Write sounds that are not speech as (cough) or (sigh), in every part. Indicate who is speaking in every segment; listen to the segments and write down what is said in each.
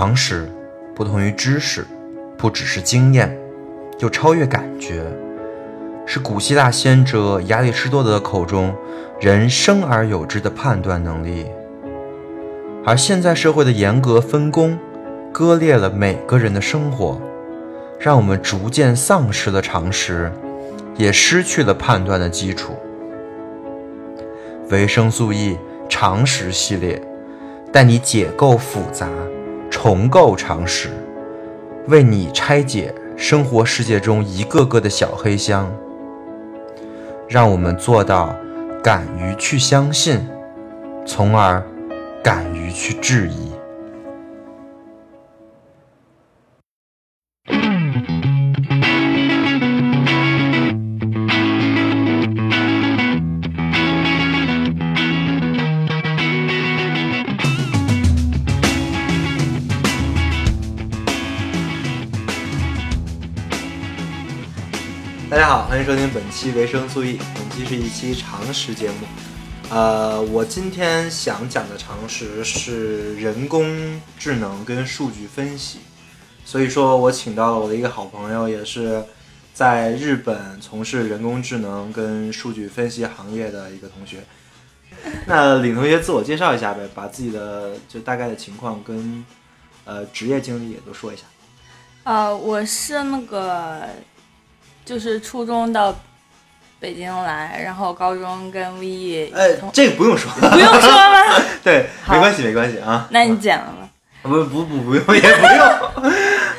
Speaker 1: 常识不同于知识，不只是经验，又超越感觉，是古希腊先哲亚里士多德口中人生而有之的判断能力。而现在社会的严格分工，割裂了每个人的生活，让我们逐渐丧失了常识，也失去了判断的基础。维生素 E 常识系列，带你解构复杂，重构常识，为你拆解生活世界中一个个的小黑箱，让我们做到敢于去相信，从而敢于去质疑。欢迎收听本期维生素 E。本期是一期常识节目。呃，我今天想讲的常识是人工智能跟数据分析，所以说我请到了我的一个好朋友，也是在日本从事人工智能跟数据分析行业的一个同学。那李同学自我介绍一下呗，把自己的就大概的情况跟呃职业经历也都说一下。
Speaker 2: 呃，我是那个，就是初中到北京来，然后高中跟 V
Speaker 1: 呃
Speaker 2: 同，
Speaker 1: 这个不用说，(laughs)
Speaker 2: 不用说吗？(laughs)
Speaker 1: 对，没关系，没关系啊。
Speaker 2: 那你剪了吧。
Speaker 1: 不不不不用也不用，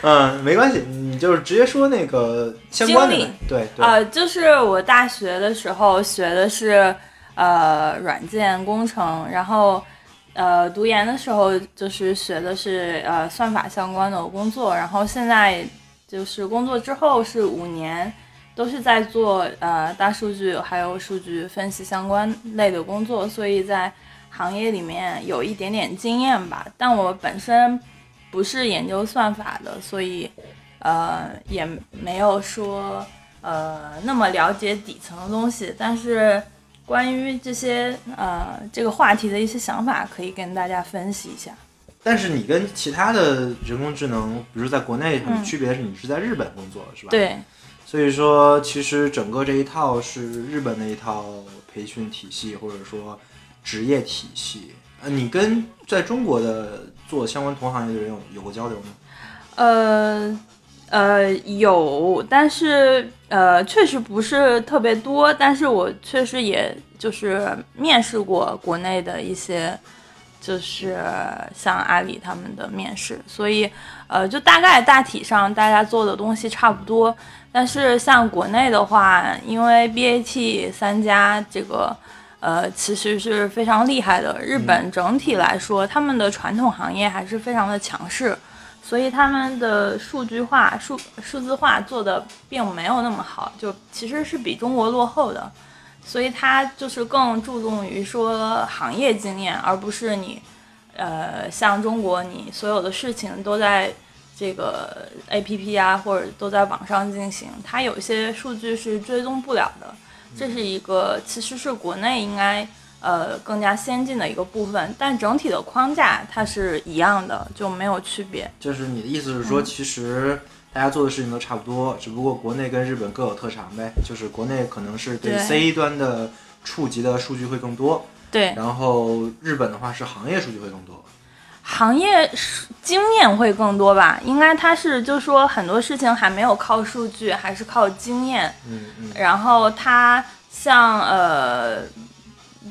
Speaker 1: 嗯，没关系，你就是直接说那个相关的对对，
Speaker 2: 呃，就是我大学的时候学的是呃软件工程，然后呃读研的时候就是学的是呃算法相关的工作，然后现在就是工作之后是五年，都是在做呃大数据还有数据分析相关类的工作，所以在行业里面有一点点经验吧。但我本身不是研究算法的，所以呃也没有说呃那么了解底层的东西。但是关于这些呃这个话题的一些想法，可以跟大家分析一下。
Speaker 1: 但是你跟其他的人工智能，比如在国内很
Speaker 2: 嗯
Speaker 1: 区别的是，你是在日本工作是吧？，
Speaker 2: 对，
Speaker 1: 所以说其实整个这一套是日本的一套培训体系，或者说职业体系。呃，你跟在中国的做相关同行业的人有有过交流吗？
Speaker 2: 呃呃有，但是呃确实不是特别多，但是我确实也就是面试过国内的一些，就是像阿里他们的面试，所以呃就大概大体上大家做的东西差不多，但是像国内的话，因为 BAT 三家这个。呃，其实是非常厉害的。日本整体来说，他们的传统行业还是非常的强势，所以他们的数据化、数数字化做的并没有那么好，就其实是比中国落后的。所以它就是更注重于说行业经验，而不是你，呃，像中国你所有的事情都在这个 A P P 啊，或者都在网上进行，它有一些数据是追踪不了的。这是一个其实是国内应该呃更加先进的一个部分，但整体的框架它是一样的，就没有区别。
Speaker 1: 就是你的意思是说，其实大家做的事情都差不多，只不过国内跟日本各有特长呗。就是国内可能是对
Speaker 2: 对
Speaker 1: C 端的触及的数据会更多，
Speaker 2: 对，
Speaker 1: 然后日本的话是行业数据会更多。
Speaker 2: 行业是经验会更多吧？应该它是就说很多事情还没有靠数据，还是靠经验。
Speaker 1: 嗯嗯，
Speaker 2: 然后它像呃，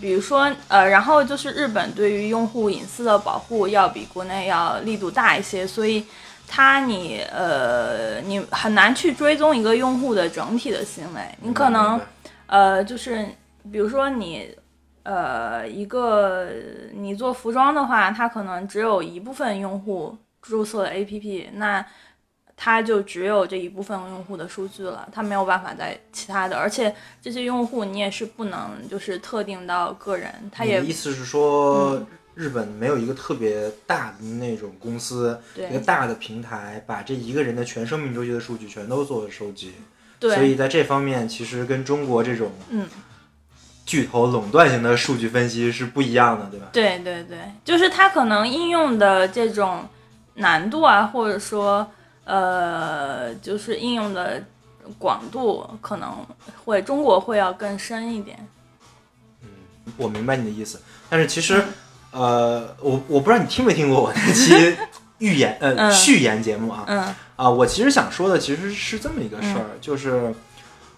Speaker 2: 比如说呃，然后就是日本对于用户隐私的保护要比国内要力度大一些，所以它你呃你很难去追踪一个用户的整体的行为，你可能呃就是比如说你。呃，一个你做服装的话，它可能只有一部分用户注册了 APP，那它就只有这一部分用户的数据了，它没有办法在其他的，而且这些用户你也是不能就是特定到个人，它也
Speaker 1: 意思是说，
Speaker 2: 嗯
Speaker 1: 日本没有一个特别大的那种公司，一个大的平台，把这一个人的全生命周期的数据全都做了收集。
Speaker 2: 对，
Speaker 1: 所以在这方面，其实跟中国这种
Speaker 2: 嗯，
Speaker 1: 巨头垄断型的数据分析是不一样的，对吧？
Speaker 2: 对对对，就是它可能应用的这种难度啊，或者说呃，就是应用的广度可能会中国会要更深一点。
Speaker 1: 嗯我明白你的意思，但是其实，呃，我我不知道你听没听过我那期预言呃
Speaker 2: 嗯。
Speaker 1: 序言节目啊。
Speaker 2: 嗯。
Speaker 1: 啊，我其实想说的其实是这么一个事儿，就是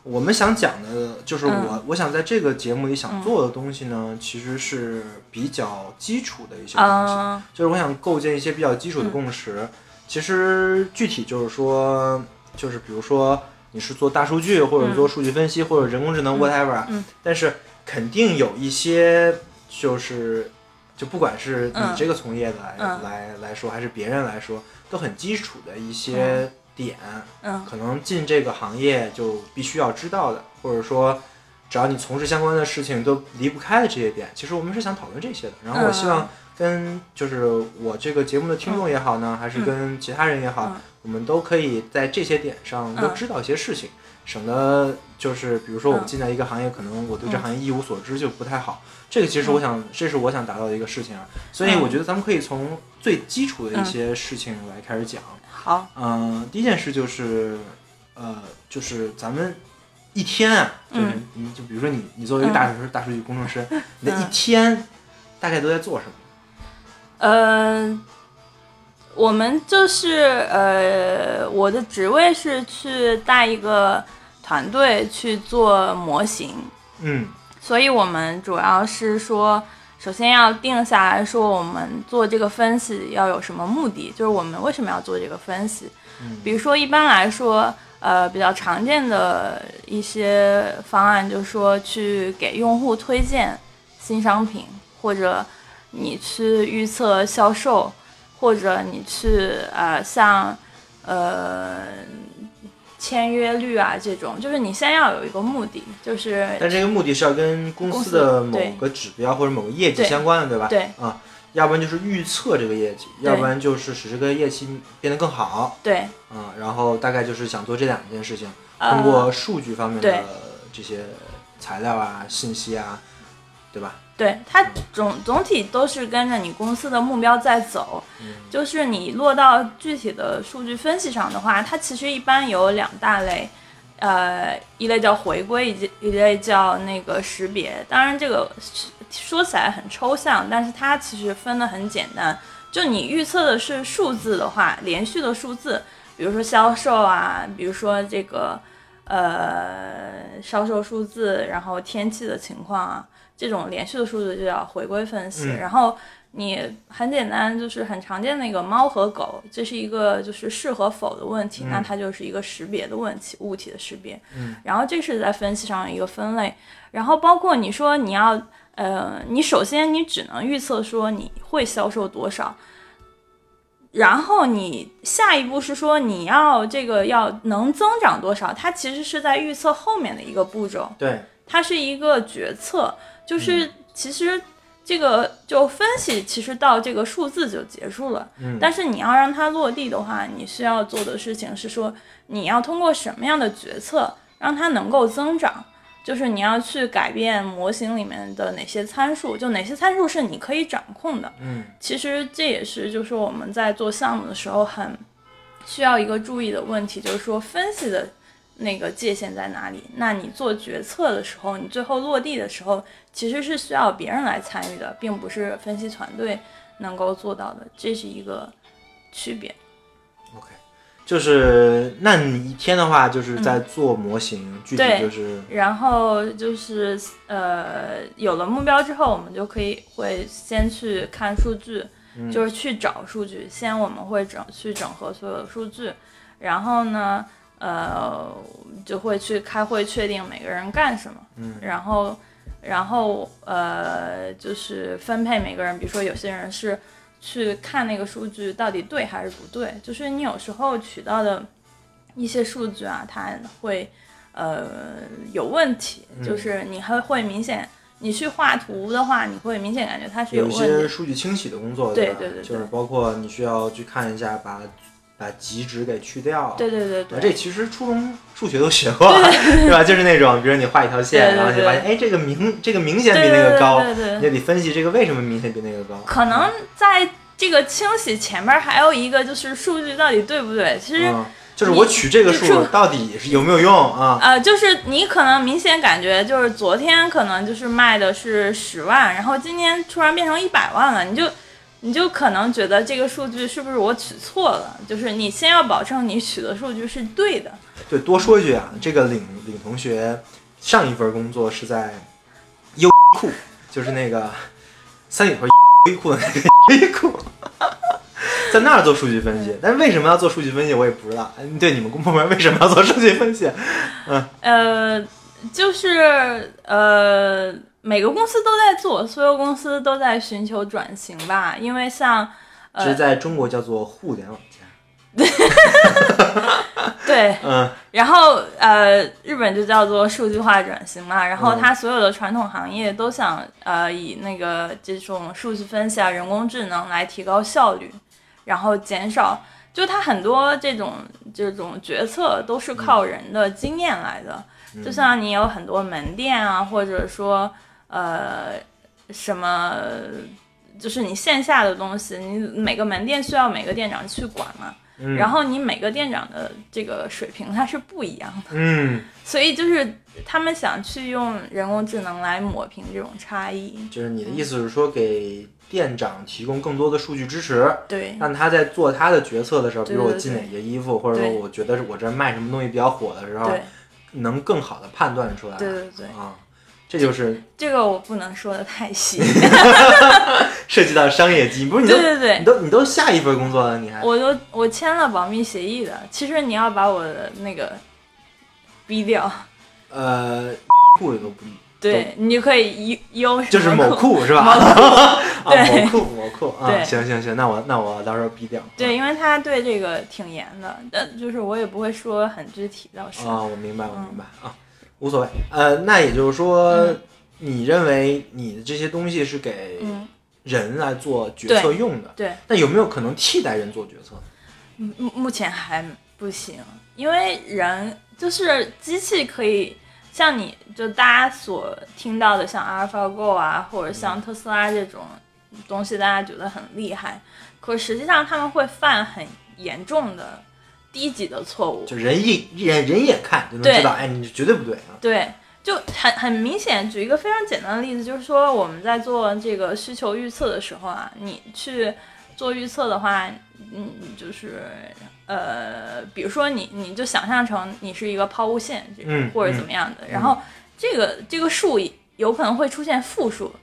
Speaker 1: 我们想讲的，就是我、
Speaker 2: 嗯。
Speaker 1: 我想在这个节目里想做的东西呢，其实是比较基础的一些东西，
Speaker 2: 嗯
Speaker 1: 就是我想构建一些比较基础的共识。其实具体就是说，就是比如说你是做大数据，或者做数据分析，或者人工智能
Speaker 2: 嗯。
Speaker 1: whatever，、
Speaker 2: 嗯。
Speaker 1: 但是肯定有一些就是。就不管是你
Speaker 2: 嗯。
Speaker 1: 这个从业的来、
Speaker 2: 嗯。
Speaker 1: 来来说，还是别人来说，都很基础的一些点，
Speaker 2: 嗯。
Speaker 1: 可能进这个行业就必须要知道的，或者说只要你从事相关的事情都离不开的这些点，其实我们是想讨论这些的。然后我希望跟就是我这个节目的听众也好呢，还是跟其他人也好，
Speaker 2: 嗯。
Speaker 1: 我们都可以在这些点上都
Speaker 2: 嗯
Speaker 1: 知道一些事情，省得就是比如说我们
Speaker 2: 嗯
Speaker 1: 进来一个行业，可能我对这
Speaker 2: 嗯。
Speaker 1: 行业一无所知就不太好。这个其实我想，这是我想达到的一个事情啊，所以
Speaker 2: 嗯。
Speaker 1: 我觉得咱们可以从最基础的一些事情来开始讲。
Speaker 2: 好，
Speaker 1: 嗯，第一件事就是，呃，就是咱们一天啊，就是
Speaker 2: 嗯。
Speaker 1: 你就比如说你，你作为一个大数大数据工程师，你的一天大概都在做什么？
Speaker 2: 呃，我们就是呃，我的职位是去带一个团队去做模型，
Speaker 1: 嗯
Speaker 2: 所以我们主要是说，首先要定下来说，我们做这个分析要有什么目的，就是我们为什么要做这个分析。
Speaker 1: 嗯
Speaker 2: 比如说，一般来说，呃，比较常见的一些方案，就是说去给用户推荐新商品，或者你去预测销售，或者你去呃像呃签约率啊这种，就是你先要有一个目的，就是
Speaker 1: 但这个目的是要跟公
Speaker 2: 公司
Speaker 1: 司的某个指标或者某个业绩相关的，对吧？
Speaker 2: 对
Speaker 1: 啊，要不然就是预测这个业绩，要不然就是使这个业绩变得更好
Speaker 2: 对
Speaker 1: 啊。然后大概就是想做这两件事情，
Speaker 2: 呃
Speaker 1: 通过数据方面的这些材料啊、信息啊，对吧？
Speaker 2: 对它总总体都是跟着你公司的目标在走，
Speaker 1: 嗯
Speaker 2: 就是你落到具体的数据分析上的话，它其实一般有两大类，呃，一类叫回归，以及一类叫那个识别。当然，这个说起来很抽象，但是它其实分的很简单。就你预测的是数字的话，连续的数字，比如说销售啊，比如说这个呃销售数字，然后天气的情况啊，这种连续的数字就叫回归分析。
Speaker 1: 嗯
Speaker 2: 然后你很简单，就是很常见的一个猫和狗，这是一个就是是和否的问题，
Speaker 1: 嗯
Speaker 2: 那它就是一个识别的问题，物体的识别。
Speaker 1: 嗯，
Speaker 2: 然后这是在分析上一个分类，然后包括你说你要呃，你首先你只能预测说你会销售多少。然后你下一步是说你要这个要能增长多少，它其实是在预测后面的一个步骤。
Speaker 1: 对，
Speaker 2: 它是一个决策，就是其实这个就分析，其实到这个数字就结束了。
Speaker 1: 嗯，
Speaker 2: 但是你要让它落地的话，你需要做的事情是说，你要通过什么样的决策让它能够增长，就是你要去改变模型里面的哪些参数，就哪些参数是你可以掌控的。
Speaker 1: 嗯
Speaker 2: 其实这也是就是我们在做项目的时候很需要一个注意的问题，就是说分析的那个界限在哪里？那你做决策的时候，你最后落地的时候，其实是需要别人来参与的，并不是分析团队能够做到的，这是一个区别。
Speaker 1: ，OK，就是那你一天的话就是在做模型，具体就是
Speaker 2: 然后就是呃，有了目标之后，我们就可以会先去看数据，
Speaker 1: 嗯
Speaker 2: 就是去找数据。先我们会整去整合所有的数据，然后呢，呃，就会去开会确定每个人干什么，
Speaker 1: 嗯。
Speaker 2: 然后然后呃，就是分配每个人，比如说有些人是去看那个数据到底对还是不对，就是你有时候取到的一些数据啊，它会呃有问题，
Speaker 1: 嗯。
Speaker 2: 就是你还会明显，你去画图的话，你会明显感觉它是
Speaker 1: 有一些。数据清洗的工作，
Speaker 2: 对对对。
Speaker 1: 就是包括你需要去看一下，把把极值给去掉。
Speaker 2: 对对对
Speaker 1: 啊，
Speaker 2: 对，
Speaker 1: 这其实初中数学都学过，(laughs) 对吧？就是那种，比如你画一条线，然后你发现，哎，这个明这个明显比那个高，
Speaker 2: 对对对
Speaker 1: 你分析这个为什么明显比那个高。
Speaker 2: 可能在这个清洗前面还有一个就是数据到底对不对？其实。
Speaker 1: 嗯，就是我取这个数
Speaker 2: 数
Speaker 1: 到底是有没有用啊？
Speaker 2: 呃，就是你可能明显感觉，就是昨天可能就是卖的是十万，然后今天突然变成一百万了，你就你就可能觉得这个数据是不是我取错了？就是你先要保证你取的数据是对的。
Speaker 1: 对，多说一句啊，这个领领同学上一份工作是在优酷，就是那个三里屯优衣库的那个 (laughs) 优衣库，(laughs) 在那儿做数据分析。但是为什么要做数据分析，我也不知道。嗯对，你们公部门为什么要做数据分析？
Speaker 2: 嗯呃，就是呃，每个公司都在做，所有公司都在寻求转型吧，因为像
Speaker 1: 这是在中国叫做互联网加。(laughs)
Speaker 2: 对，(laughs)
Speaker 1: 嗯。
Speaker 2: 然后呃，日本就叫做数据化转型嘛，然后
Speaker 1: 嗯
Speaker 2: 它所有的传统行业都想呃以那个这种数据分析啊、人工智能来提高效率，然后减少，就它很多这种这种决策都是靠人的经验来的，就像你有很多门店啊，或者说呃什么。就是你线下的东西，你每个门店需要每个店长去管嘛，
Speaker 1: 嗯，
Speaker 2: 然后你每个店长的这个水平它是不一样的，
Speaker 1: 嗯，(laughs)
Speaker 2: 所以就是他们想去用人工智能来抹平这种差异。
Speaker 1: 就是你的意思是说给店长提供更多的数据支持，
Speaker 2: 对
Speaker 1: 让他在做他的决策的时候，比如我进哪些衣服，或者说我觉得我这卖什么东西比较火的时候，
Speaker 2: 对
Speaker 1: 能更好的判断出来。
Speaker 2: 对对对，
Speaker 1: 啊，这就是
Speaker 2: 这个我不能说的太细。(laughs) (laughs)
Speaker 1: 涉及到商业机密，不是你都
Speaker 2: 对对对
Speaker 1: 你都你都下一份工作了，你还
Speaker 2: 我都我签了保密协议的，其实你要把我的那个逼掉，
Speaker 1: 呃库都不
Speaker 2: 对你就可以优优
Speaker 1: 就是 (laughs) 某
Speaker 2: 库。
Speaker 1: 是吧？
Speaker 2: 对
Speaker 1: 某库某库啊，
Speaker 2: 对
Speaker 1: 行行行，那我那我到时候逼掉。
Speaker 2: 对，因为他对这个挺严的，但就是我也不会说很具体到什么。
Speaker 1: 啊，我明白，我
Speaker 2: 嗯
Speaker 1: 明白啊，无所谓。呃，那也就是说，你认为你的这些东西是给
Speaker 2: 嗯，
Speaker 1: 人来做决策用的？
Speaker 2: 对。
Speaker 1: 那有没有可能替代人做决策？
Speaker 2: 目目前还不行，因为人就是机器可以像你就大家所听到的像 AlphaGo 啊，或者像特斯拉这种东西，大家觉得很厉害，可实际上他们会犯很严重的低级的错误。
Speaker 1: 就人一人人眼看就能知道，哎，你绝对不对啊。
Speaker 2: 对，就很很明显。举一个非常简单的例子，就是说我们在做这个需求预测的时候啊，你去做预测的话，嗯，就是呃，比如说你你就想象成你是一个抛物线，
Speaker 1: 嗯
Speaker 2: 或者怎么样的，然后这个这个数有可能会出现负数。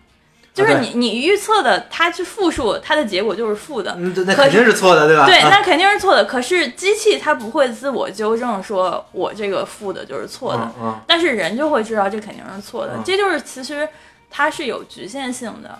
Speaker 2: 就是
Speaker 1: 啊
Speaker 2: 你你预测的它去负数，它的结果就是负的，
Speaker 1: 嗯，对，那肯定是错的，对吧？
Speaker 2: 对，
Speaker 1: 啊
Speaker 2: 那肯定是错的。可是机器它不会自我纠正，说我这个负的就是错的。
Speaker 1: 嗯嗯，
Speaker 2: 但是人就会知道这肯定是错的，
Speaker 1: 嗯
Speaker 2: 这就是其实它是有局限性的。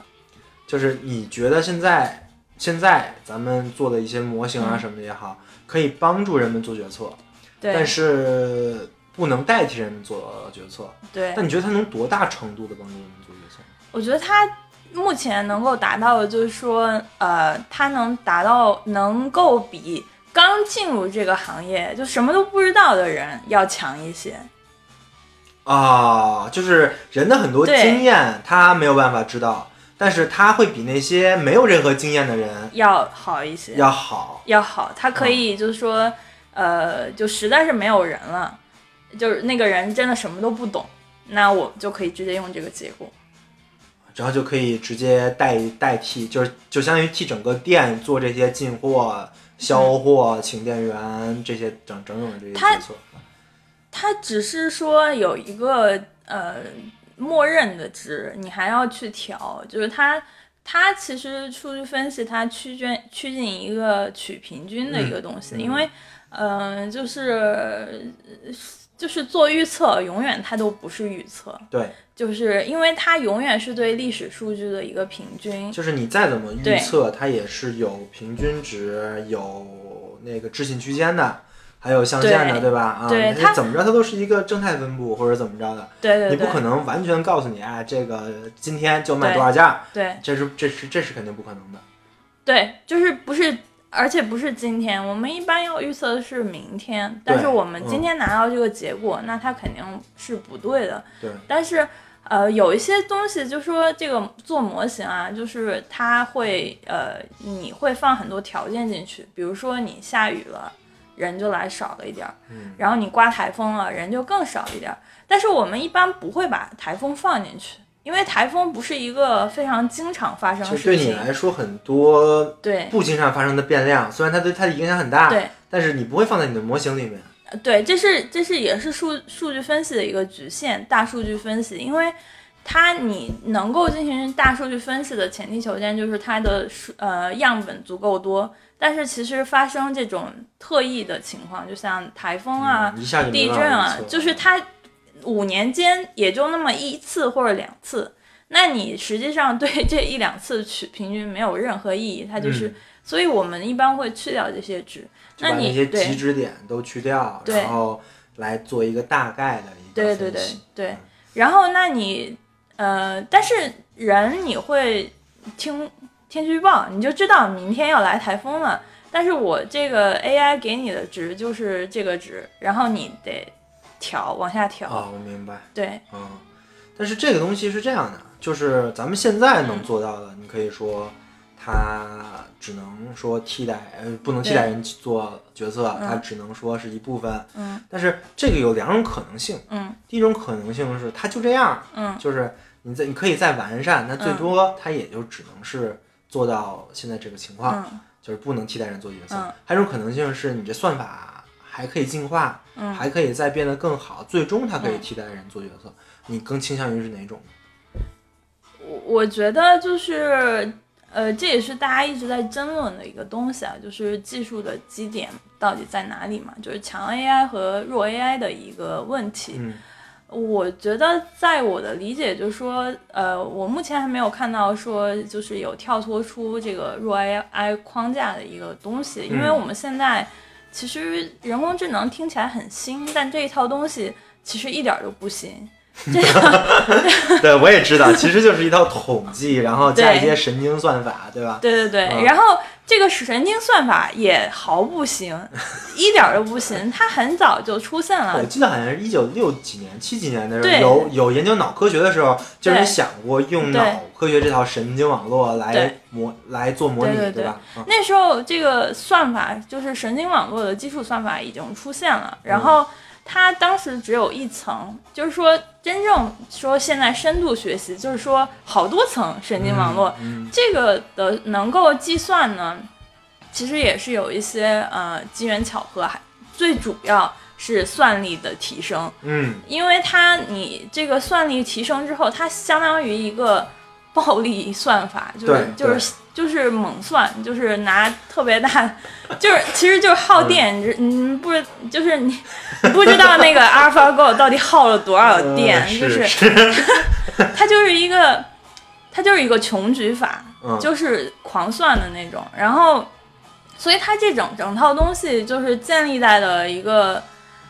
Speaker 1: 就是你觉得现在现在咱们做的一些模型啊
Speaker 2: 嗯
Speaker 1: 什么的也好，可以帮助人们做决策，
Speaker 2: 对
Speaker 1: 但是不能代替人们做决策。
Speaker 2: 对
Speaker 1: 那，你觉得它能多大程度的帮助人们做决策？
Speaker 2: 我觉得它目前能够达到的就是说，呃，他能达到能够比刚进入这个行业就什么都不知道的人要强一些。
Speaker 1: 啊，就是人的很多经验，他没有办法知道，但是他会比那些没有任何经验的人
Speaker 2: 要好一些，
Speaker 1: 要好。
Speaker 2: 要好，他可以就是说，呃，就实在是没有人了，就是那个人真的什么都不懂，那我就可以直接用这个结果。
Speaker 1: 然后就可以直接代代替，就是就相当于替整个店做这些进货、销货、请店员这些整整整的这些
Speaker 2: 他
Speaker 1: 决策。
Speaker 2: 它只是说有一个呃默认的值，你还要去调，就是它它其实数据分析它趋近趋近一个取平均的一个东西，因为嗯、呃就是就是做预测永远它都不是预测，
Speaker 1: 对，
Speaker 2: 就是因为它永远是对历史数据的一个平均。
Speaker 1: 就是你再怎么预测，它也是有平均值、有那个置信区间的，还有象限的，
Speaker 2: 对
Speaker 1: 对吧？啊，它
Speaker 2: 对它
Speaker 1: 怎么着，它都是一个正态分布或者怎么着的，
Speaker 2: 对对对，
Speaker 1: 你不可能完全告诉你，啊，这个今天就卖多少价，
Speaker 2: 对
Speaker 1: 这是这是这是肯定不可能的。
Speaker 2: 对，就是不是，而且不是今天，我们一般要预测的是明天，但是我们今天拿到这个结果，那它肯定是不对的。
Speaker 1: 对，
Speaker 2: 但是呃，有一些东西就说这个做模型啊，就是它会呃，你会放很多条件进去，比如说你下雨了，人就来少了一点儿，
Speaker 1: 嗯
Speaker 2: 然后你刮台风了，人就更少一点儿。但是我们一般不会把台风放进去，因为台风不是一个非常经常发生
Speaker 1: 其
Speaker 2: 的事情。
Speaker 1: 实对你来说很多
Speaker 2: 对
Speaker 1: 不经常发生的变量，虽然它对它的影响很大，
Speaker 2: 对
Speaker 1: 但是你不会放在你的模型里面。
Speaker 2: 对，这是这是也是数数据分析的一个局限，大数据分析，因为它你能够进行大数据分析的前提条件就是它的数呃样本足够多，但是其实发生这种特异的情况，就像台风啊、地震啊就是它五年间也就那么一次或者两次，那你实际上对这一两次取平均没有任何意义，它就是，
Speaker 1: 嗯
Speaker 2: 所以我们一般会去掉这些值。那你对。
Speaker 1: 极值点都去掉，
Speaker 2: 对。
Speaker 1: 然后来做一个大概的一个
Speaker 2: 对对对对。
Speaker 1: 嗯，
Speaker 2: 然后那你呃，但是人你会听天气预报，你就知道明天要来台风了。但是我这个 AI 给你的值就是这个值，然后你得调往下调。
Speaker 1: 啊，我明白，
Speaker 2: 对，
Speaker 1: 嗯，但是这个东西是这样的，就是咱们现在
Speaker 2: 嗯。
Speaker 1: 能做到的，你可以说它只能说替代，呃，不能替代人做决策，它只能说是一部分。
Speaker 2: 嗯。
Speaker 1: 但是这个有两种可能性，
Speaker 2: 嗯。
Speaker 1: 第一种可能性是它就这样，
Speaker 2: 嗯。
Speaker 1: 就是你在你可以再完善，那最多它也就只能是做到现在这个情况，
Speaker 2: 嗯。
Speaker 1: 就是不能替代人做决策。
Speaker 2: 嗯。
Speaker 1: 还有一种可能性是你这算法还可以进化，
Speaker 2: 嗯
Speaker 1: 还可以再变得更好，最终它可以
Speaker 2: 嗯
Speaker 1: 替代人做决策。你更倾向于是哪种？
Speaker 2: 我我觉得就是，呃，这也是大家一直在争论的一个东西啊，就是技术的基点到底在哪里嘛，就是强 AI 和弱 AI 的一个问题。
Speaker 1: 嗯
Speaker 2: 我觉得在我的理解，就是说，呃，我目前还没有看到说就是有跳脱出这个弱 AI 框架的一个东西，因为
Speaker 1: 嗯
Speaker 2: 我们现在其实人工智能听起来很新，但这一套东西其实一点都不新。这 (laughs) 个
Speaker 1: 对，我也知道，其实就是一套统计，然后加一些神经算法，对吧？
Speaker 2: 对对对，
Speaker 1: 嗯
Speaker 2: 然后这个神经算法也毫不行，一点儿都不行，它很早就出现了
Speaker 1: 我。记得好像是一九六几年、七几年的时候，有有研究脑科学的时候，就是
Speaker 2: 对
Speaker 1: 想过用脑科学这套神经网络来模来做模拟，
Speaker 2: 对对对
Speaker 1: 吧？嗯
Speaker 2: 那时候这个算法就是神经网络的基础算法已经出现了，然后它当时只有一层，就是说真正说现在深度学习，就是说好多层神经网络，
Speaker 1: 嗯
Speaker 2: 这个的能够计算呢，其实也是有一些呃机缘巧合，还最主要是算力的提升。
Speaker 1: 嗯
Speaker 2: 因为它你这个算力提升之后，它相当于一个暴力算法，就是就是就是猛算，就是拿特别大，(laughs) 就是其实就是耗电，你你不知就是你你不知道那个 AlphaGo 到底耗了多少电，
Speaker 1: 呃
Speaker 2: 就是
Speaker 1: 是。(laughs)
Speaker 2: 它就是一个它就是一个穷举法，
Speaker 1: 嗯。
Speaker 2: 就是狂算的那种，然后，所以它这整整套东西就是建立在了一个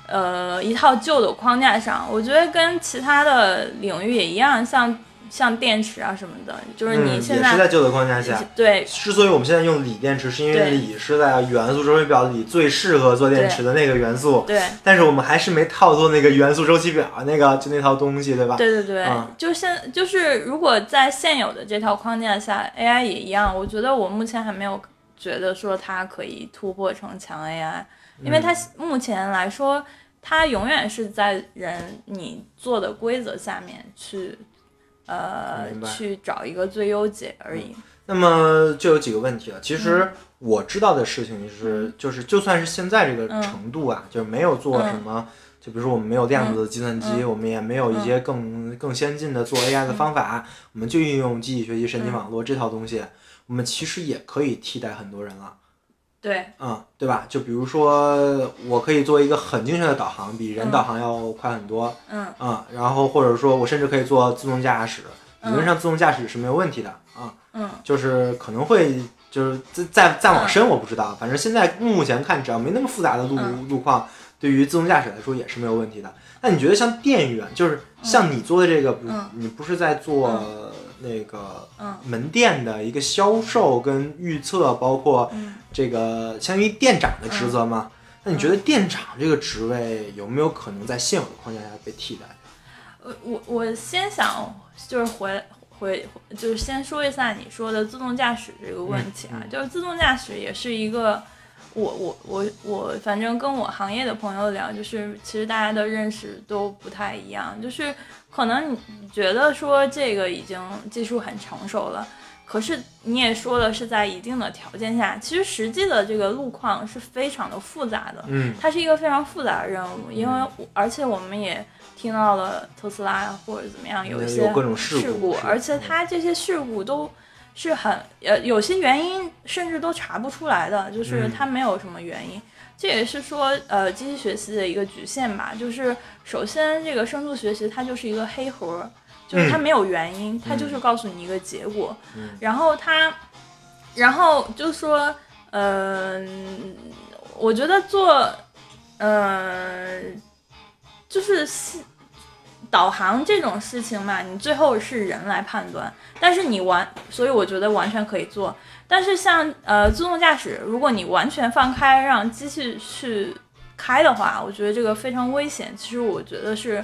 Speaker 2: 呃一套旧的框架上。我觉得跟其他的领域也一样，像像电池啊什么的，就是你
Speaker 1: 嗯
Speaker 2: 现
Speaker 1: 也是在旧的框架下。
Speaker 2: 对
Speaker 1: 之所以我们现在用锂电池，是因为锂是在元素周期表里最适合做电池的那个元素，
Speaker 2: 对
Speaker 1: 但是我们还是没套做那个元素周期表，那个就那套东西，对吧？
Speaker 2: 对对对，
Speaker 1: 嗯
Speaker 2: 就现就是如果在现有的这套框架下，AI 也一样，我觉得我目前还没有觉得说它可以突破成强 AI，因为它目前来说，它永远是在人你做的规则下面去。呃去找一个最优解而已。
Speaker 1: 那么就有几个问题了。其
Speaker 2: 嗯
Speaker 1: 实我知道的事情就是，就是就算是现在这个程度啊，就是没有做
Speaker 2: 嗯
Speaker 1: 什么，就比如说我们没有量子的计算机，我们也没有一些更更先进的做 AI 的方法，我们就运用机器学习、神经网络这套东西，我们其实也可以替代很多人了。
Speaker 2: 对，
Speaker 1: 嗯，对吧？就比如说，我可以做一个很精确的导航，比人导航要快很多。
Speaker 2: 嗯。
Speaker 1: 啊、然后或者说我甚至可以做自动驾驶，理论上自动驾驶是没有问题的啊、
Speaker 2: 嗯。
Speaker 1: 就是可能会就是再再再往深我不知道，反正现在目前看，只要没那么复杂的路、
Speaker 2: 嗯。
Speaker 1: 路况，对于自动驾驶来说也是没有问题的。那你觉得像电源，就是像你做的这个，
Speaker 2: 嗯。
Speaker 1: 你不是在做那个
Speaker 2: 嗯
Speaker 1: 门店的一个销售跟预测，包括
Speaker 2: 嗯
Speaker 1: 这个相当于店长的职责嘛？那你觉得店长这个职位有没有可能在现有的框架下被替代？
Speaker 2: 呃我我先想就是回回就是先说一下你说的自动驾驶这个问题啊，
Speaker 1: 嗯嗯
Speaker 2: 就是自动驾驶也是一个。我我我我，反正跟我行业的朋友聊，就是其实大家的认识都不太一样，就是可能你觉得说这个已经技术很成熟了，可是你也说了是在一定的条件下，其实实际的这个路况是非常的复杂的，
Speaker 1: 嗯
Speaker 2: 它是一个非常复杂的任务，因为我而且我们也听到了特斯拉或者怎么样有一些
Speaker 1: 各种事
Speaker 2: 事
Speaker 1: 故
Speaker 2: 而且它这些事故都是很呃有些原因甚至都查不出来的，就是
Speaker 1: 嗯
Speaker 2: 它没有什么原因。这也是说，呃，机器学习的一个局限吧。就是首先，这个深度学习它就是一个黑盒，就是它
Speaker 1: 嗯
Speaker 2: 没有原因，它就是告诉你一个结果。
Speaker 1: 嗯
Speaker 2: 然后它，然后就说，嗯、我觉得做，呃，就是系导航这种事情嘛，你最后是人来判断，但是你完，所以我觉得完全可以做。但是像呃自动驾驶，如果你完全放开让机器去开的话，我觉得这个非常危险。其实我觉得是，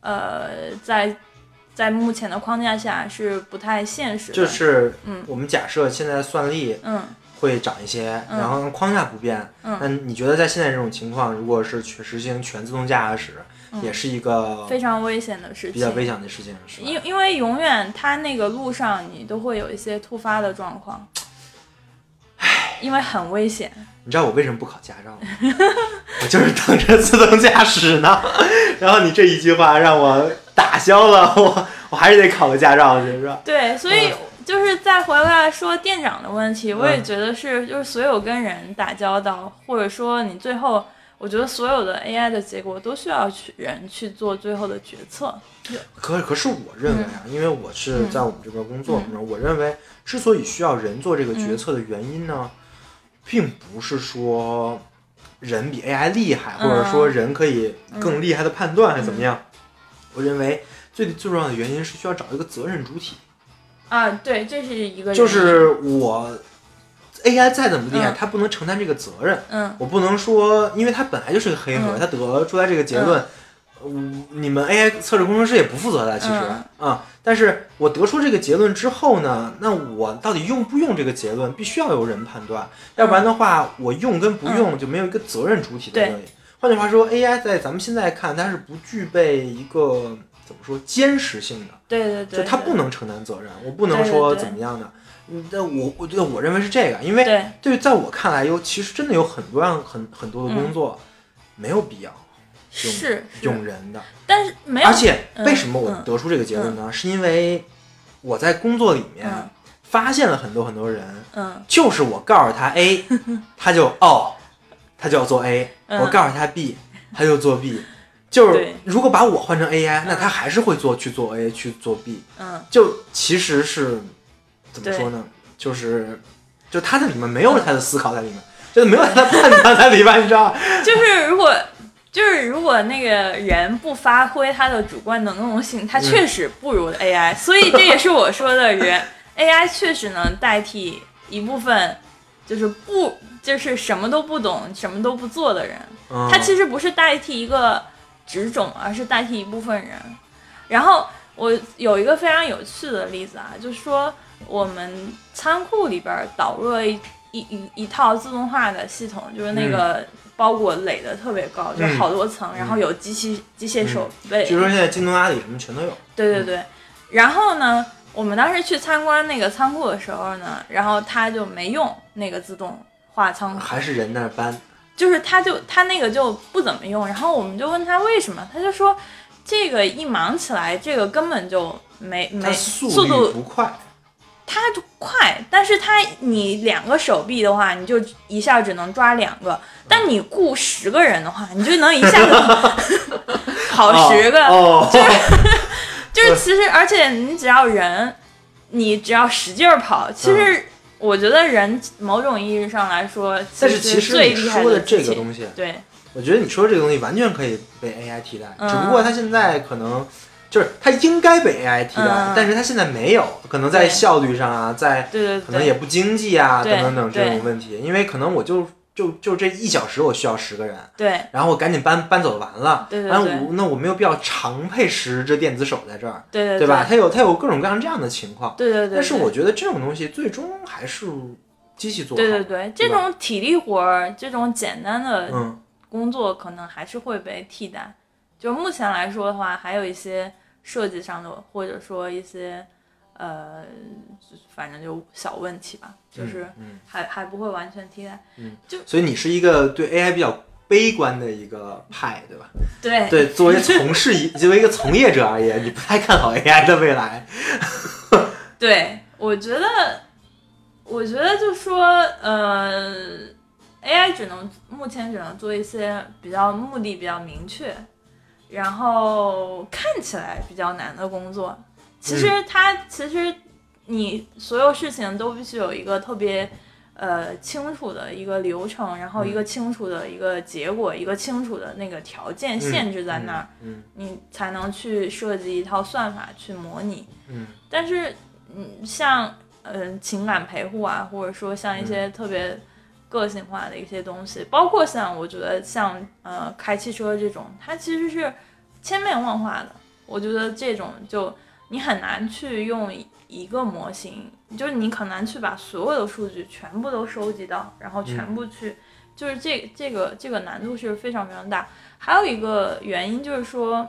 Speaker 2: 呃，在在目前的框架下是不太现实的。
Speaker 1: 就是
Speaker 2: 嗯
Speaker 1: 我们假设现在算力
Speaker 2: 嗯
Speaker 1: 会涨一些，
Speaker 2: 嗯
Speaker 1: 然后框架不变，
Speaker 2: 嗯
Speaker 1: 那你觉得在现在这种情况，如果是全实行全自动驾驶，也是一个
Speaker 2: 非常危险的事情，
Speaker 1: 比较危险的事情，是？
Speaker 2: 因因为永远它那个路上你都会有一些突发的状况，唉因为很危险。
Speaker 1: 你知道我为什么不考驾照吗？(laughs) 我就是等着自动驾驶呢。(laughs) 然后你这一句话让我打消了 (laughs) 我，我还是得考个驾照去，是吧？
Speaker 2: 对，所以就是再回来说店长的问题，我也
Speaker 1: 嗯
Speaker 2: 觉得是，就是所有跟人打交道，或者说你最后，我觉得所有的 AI 的结果都需要去人去做最后的决策。
Speaker 1: 可可是我认为啊，因为我是
Speaker 2: 嗯
Speaker 1: 在我们这边工作，我认为之所以需要人做这个决策的原因呢，并不是说人比 AI 厉害，
Speaker 2: 嗯
Speaker 1: 或者说人可以更厉害的判断，还是怎么样。我认为最最重要的原因是需要找一个责任主体，
Speaker 2: 啊，对，这是一个
Speaker 1: 就是我 AI 再怎么厉害，
Speaker 2: 嗯。
Speaker 1: 它不能承担这个责任。
Speaker 2: 嗯。
Speaker 1: 我不能说，因为它本来就是个黑盒，
Speaker 2: 嗯。
Speaker 1: 它得出来这个结论，嗯，你们 AI 测试工程师也不负责的，其实。啊、
Speaker 2: 嗯
Speaker 1: 但是我得出这个结论之后呢，那我到底用不用这个结论，必须要有人判断，要不然的话，我用跟不用就没有一个责任主体在这里。换句话说，AI 在咱们现在看，它是不具备一个怎么说坚实性的，
Speaker 2: 对对对，
Speaker 1: 就它不能承担责任，我不能说怎么样的。嗯，但我我觉得我认为是这个，因为
Speaker 2: 对
Speaker 1: 对，在我看来，有其实真的有很多样很很多的工作、没有必要
Speaker 2: 是是，
Speaker 1: 用人的，
Speaker 2: 但是没有，
Speaker 1: 而且
Speaker 2: 嗯
Speaker 1: 为什么我
Speaker 2: 嗯
Speaker 1: 得出这个结论呢？是因为我在工作里面
Speaker 2: 嗯
Speaker 1: 发现了很多很多人，
Speaker 2: 嗯
Speaker 1: 就是我告诉他 A，(laughs) 他就哦，他就要做 A；、
Speaker 2: 嗯
Speaker 1: 我告诉他 B，他就做 B。就是如果把我换成 AI，那他还是会做去做 A 去做 B。
Speaker 2: 嗯
Speaker 1: 就其实是怎么说呢？就是就他在里面没有他的思考在里面，就是没有他的判断在里面，你知道吗？(laughs)
Speaker 2: 就是如果就是如果那个人不发挥他的主观能动性，他确实不如 AI，、所以这也是我说的人 AI 确实能代替一部分就是不就是什么都不懂、什么都不做的人。他其实不是代替一个职种，而是代替一部分人。然后我有一个非常有趣的例子啊，就是说我们仓库里边导入了一一一一套自动化的系统，就是那个包裹垒的特别高，就好多层，然后有机器机械手背，
Speaker 1: 据说现在京东、阿里什么全都有。
Speaker 2: 对对对，然后呢，我们当时去参观那个仓库的时候呢，然后他就没用那个自动化仓库，
Speaker 1: 还是人那儿搬，
Speaker 2: 就是他就他那个就不怎么用，然后我们就问他为什么，他就说这个一忙起来，这个根本就没
Speaker 1: 它
Speaker 2: 没
Speaker 1: 速
Speaker 2: 度
Speaker 1: 不快。
Speaker 2: 它就快，但是它你两个手臂的话，你就一下只能抓两个，但你雇十个人的话，你就能一下子 (laughs) 跑十个，
Speaker 1: 哦，
Speaker 2: 就是 (laughs) 其实而且你只要人，你只要使劲儿跑，其实我觉得人某种意义上来说，
Speaker 1: 但是其实你说的这个东西，
Speaker 2: 对。
Speaker 1: 我觉得你说这个东西完全可以被 AI 替代，
Speaker 2: 嗯
Speaker 1: 只不过它现在可能就是它应该被 AI 替代，
Speaker 2: 嗯。
Speaker 1: 但是它现在没有，可能在效率上啊，在可能也不经济啊，等等等这种问题，因为可能我就就就这一小时我需要十个人，
Speaker 2: 对。
Speaker 1: 然后我赶紧搬搬走完了，完了
Speaker 2: 对对对
Speaker 1: 我那我没有必要常配十只电子手在这儿，
Speaker 2: 对对
Speaker 1: 对吧？？它有它有各种各样这样的情况，
Speaker 2: 对对对。
Speaker 1: 但是我觉得这种东西最终还是机器做好，
Speaker 2: 对对对，这种体力活儿，这种简单的
Speaker 1: 嗯。
Speaker 2: 工作可能还是会被替代。就目前来说的话，还有一些设计上的，或者说一些呃，反正就小问题吧，就是
Speaker 1: 嗯，
Speaker 2: 还还不会完全替代。
Speaker 1: 就所以你是一个对 AI 比较悲观的一个派，对吧？
Speaker 2: 对
Speaker 1: 对，作为从事一作为一个从业者而言，你不太看好 AI 的未来。(laughs)
Speaker 2: 对，我觉得，我觉得就说，呃，AI 只能目前只能做一些比较目的比较明确，然后看起来比较难的工作。其实它、其实你所有事情都必须有一个特别呃清楚的一个流程，然后一个清楚的一个结果，一个清楚的那个条件限制在那儿。
Speaker 1: 嗯
Speaker 2: 你才能去设计一套算法去模拟。
Speaker 1: 嗯
Speaker 2: 但是，嗯，像嗯、呃情感陪护啊，或者说像一些特别个性化的一些东西，包括像我觉得像呃开汽车这种，它其实是千变万化的。我觉得这种就你很难去用一个模型，就是你很难去把所有的数据全部都收集到，然后全部去，就是这这个这个难度是非常非常大。还有一个原因就是说，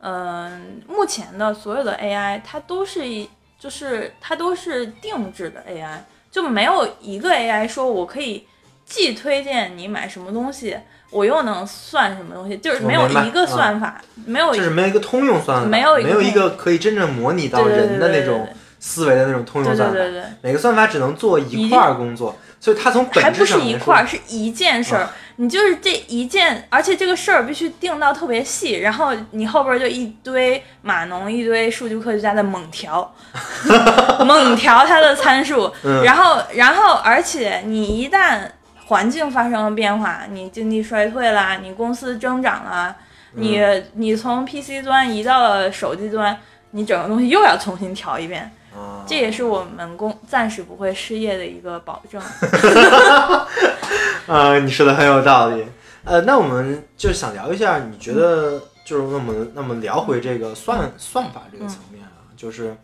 Speaker 2: 嗯、目前的所有的 AI 它都是一，就是它都是定制的 AI，就没有一个 AI 说我可以既推荐你买什么东西，我又能算什么东西，就是没有一个算法，没有一
Speaker 1: 就是没有一个通用算法，
Speaker 2: 没有一个
Speaker 1: 没有一个可以真正模拟到人的那种思维的那种通用算法。
Speaker 2: 对对对。
Speaker 1: 每个算法只能做一块儿工作，所以它从本
Speaker 2: 还不是
Speaker 1: 质上来说
Speaker 2: 一块儿，是一件事儿。你就是这一件，而且这个事儿必须定到特别细，然后你后边就一堆码农、一堆数据科学家在猛调，(laughs) 猛调它的参数，
Speaker 1: 嗯
Speaker 2: 然后，然后，而且你一旦环境发生了变化，你经济衰退啦，你公司增长啦，你
Speaker 1: 嗯
Speaker 2: 你从 PC 端移到了手机端，你整个东西又要重新调一遍。
Speaker 1: 啊
Speaker 2: 这也是我们工暂时不会失业的一个保证。(laughs) (laughs)
Speaker 1: 啊，你说的很有道理。呃，那我们就想聊一下，你觉得就是那么那么聊回这个算算法这个层面啊，就是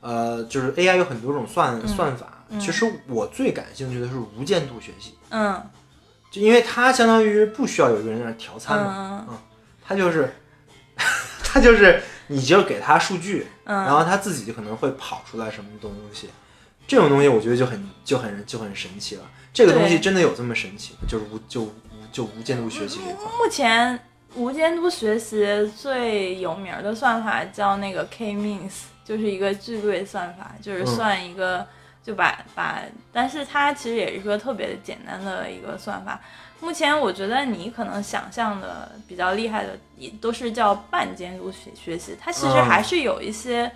Speaker 1: 呃，就是 AI 有很多种算、
Speaker 2: 嗯
Speaker 1: 算法，
Speaker 2: 嗯
Speaker 1: 其实我最感兴趣的是无监督学习，
Speaker 2: 嗯
Speaker 1: 就因为它相当于不需要有一个人在那调参嘛，
Speaker 2: 嗯
Speaker 1: 它就是 (laughs) 它就是你就给它数据，
Speaker 2: 嗯，
Speaker 1: 然后他自己就可能会跑出来什么东西。这种东西我觉得就很就很就很神奇了。这个东西真的有这么神奇吗？就是无就无就无监督学习这一块。
Speaker 2: 目前无监督学习最有名的算法叫那个 K-means，就是一个聚对算法，就是
Speaker 1: 嗯
Speaker 2: 算一个、就把把，但是它其实也是一个特别简单的一个算法。目前我觉得你可能想象的比较厉害的，也都是叫半监督学学习，它其实
Speaker 1: 嗯
Speaker 2: 还是有一些。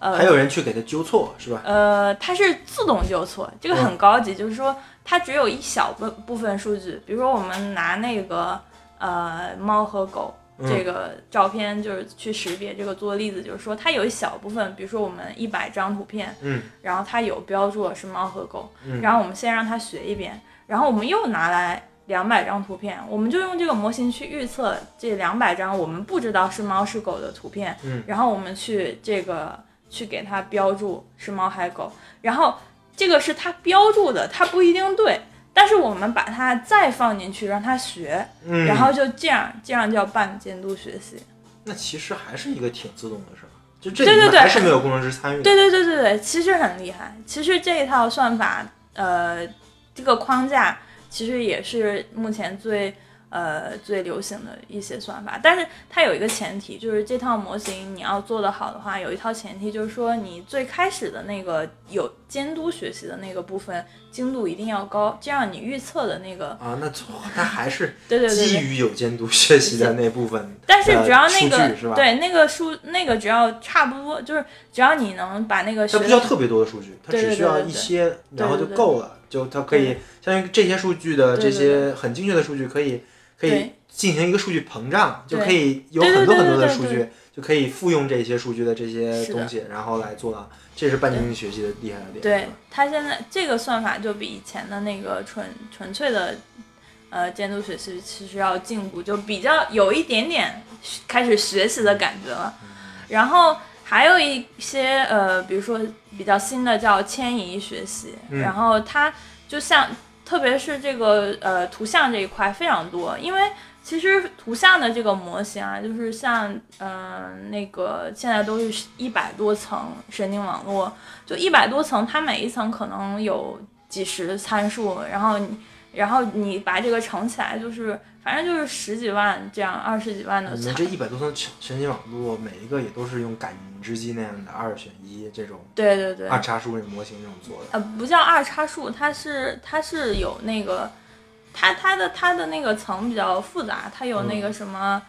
Speaker 2: 呃，
Speaker 1: 还有人去给它纠错，是吧？
Speaker 2: 呃，它是自动纠错，这个
Speaker 1: 嗯
Speaker 2: 很高级，就是说它只有一小部部分数据，比如说我们拿那个呃猫和狗
Speaker 1: 嗯
Speaker 2: 这个照片，就是去识别这个做例子，就是说它有一小部分，比如说我们一百张图片，
Speaker 1: 嗯
Speaker 2: 然后它有标注了是猫和狗，
Speaker 1: 嗯
Speaker 2: 然后我们先让它学一遍，然后我们又拿来两百张图片，我们就用这个模型去预测这两百张我们不知道是猫是狗的图片，
Speaker 1: 嗯
Speaker 2: 然后我们去这个去给它标注是猫还是狗，然后这个是它标注的，它不一定对。但是我们把它再放进去，让它学，
Speaker 1: 嗯，
Speaker 2: 然后就这样，这样叫半监督学习。
Speaker 1: 那其实还是一个挺自动的事儿，就这
Speaker 2: 对对对
Speaker 1: 里面还是没有工程师参与的。
Speaker 2: 对对对对对，其实很厉害。其实这一套算法，呃，这个框架其实也是目前最呃最流行的一些算法。但是它有一个前提，就是这套模型你要做得好的话，有一套前提就是说你最开始的那个有监督学习的那个部分精度一定要高，这样你预测的那个，
Speaker 1: 啊，那它还是 (laughs)
Speaker 2: 对对对对。
Speaker 1: 基于有监督学习的那部分。
Speaker 2: 但是只要那个
Speaker 1: 呃数据是吧
Speaker 2: 对那个数那个只要差不多，就是只要你能把那个
Speaker 1: 不需要特别多的数据，它只需要一些，然后就够了。就它可以，相当于这些数据的这些很精确的数据，可以可以进行一个数据膨胀，就可以有很多很多的数据，就可以复用这些数据的这些东西，然后来做到，这是半径学习的厉害的点。
Speaker 2: 对。它现在这个算法就比以前的那个纯纯粹的呃监督学习其实要进步，就比较有一点点开始学习的感觉了。然后还有一些呃，比如说比较新的叫迁移学习，
Speaker 1: 嗯。
Speaker 2: 然后它就像特别是这个呃图像这一块非常多，因为其实图像的这个模型啊，就是像嗯、呃那个现在都是一百多层神经网络，就一百多层，它每一层可能有几十参数，然后你然后你把这个乘起来，就是反正就是十几万这样，二十几万的参
Speaker 1: 你们这一百多层全神经网络，每一个也都是用感知机那样的二选一这种
Speaker 2: 对对对，
Speaker 1: 二叉树这模型这种做的。
Speaker 2: 呃，不叫二叉树，它是它是有那个，它它的它的那个层比较复杂，它有那个什么，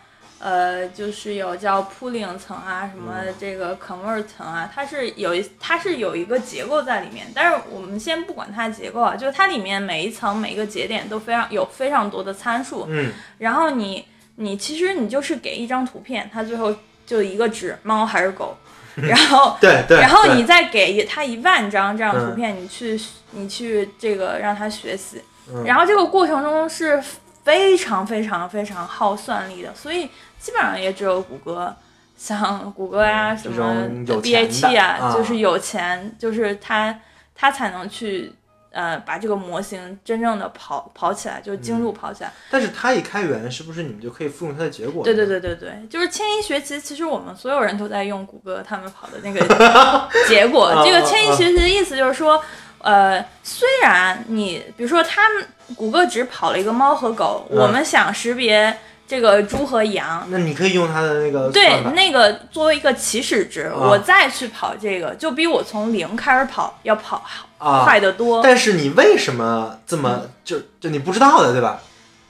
Speaker 2: 呃，就是有叫 pooling 层啊，什么
Speaker 1: 嗯。
Speaker 2: 这个 convert 层啊，它是有一它是有一个结构在里面，但是我们先不管它的结构啊，就是它里面每一层每一个节点都非常有非常多的参数，
Speaker 1: 嗯，
Speaker 2: 然后你你其实你就是给一张图片，它最后就一个值，猫还是狗，(laughs) 然后
Speaker 1: 对对。
Speaker 2: 然后你再给它一万张这样
Speaker 1: 嗯
Speaker 2: 图片，你去你去这个让它学习，
Speaker 1: 嗯。
Speaker 2: 然后这个过程中是非常非常非常耗算力的，所以基本上也只有谷歌，像谷歌呀、什么 BAT 啊，
Speaker 1: 啊
Speaker 2: 就是有钱，就是他他才能去呃把这个模型真正的跑跑起来，就是精度跑起来。
Speaker 1: 但是它一开源，是不是你们就可以复用它的结果？
Speaker 2: 对对。对对对，就是迁移学习，其实我们所有人都在用谷歌他们跑的那个 (laughs) 结果。
Speaker 1: 啊
Speaker 2: 这个迁移学习的意思就是说，呃，虽然你比如说他们谷歌只跑了一个猫和狗，
Speaker 1: 嗯
Speaker 2: 我们想识别这个猪和羊。
Speaker 1: 那你可以用它的那个
Speaker 2: 对，那个作为一个起始值，
Speaker 1: 啊
Speaker 2: 我再去跑这个，就比我从零开始跑要跑好
Speaker 1: 啊
Speaker 2: 快得多。
Speaker 1: 但是你为什么这么就就你不知道的对吧？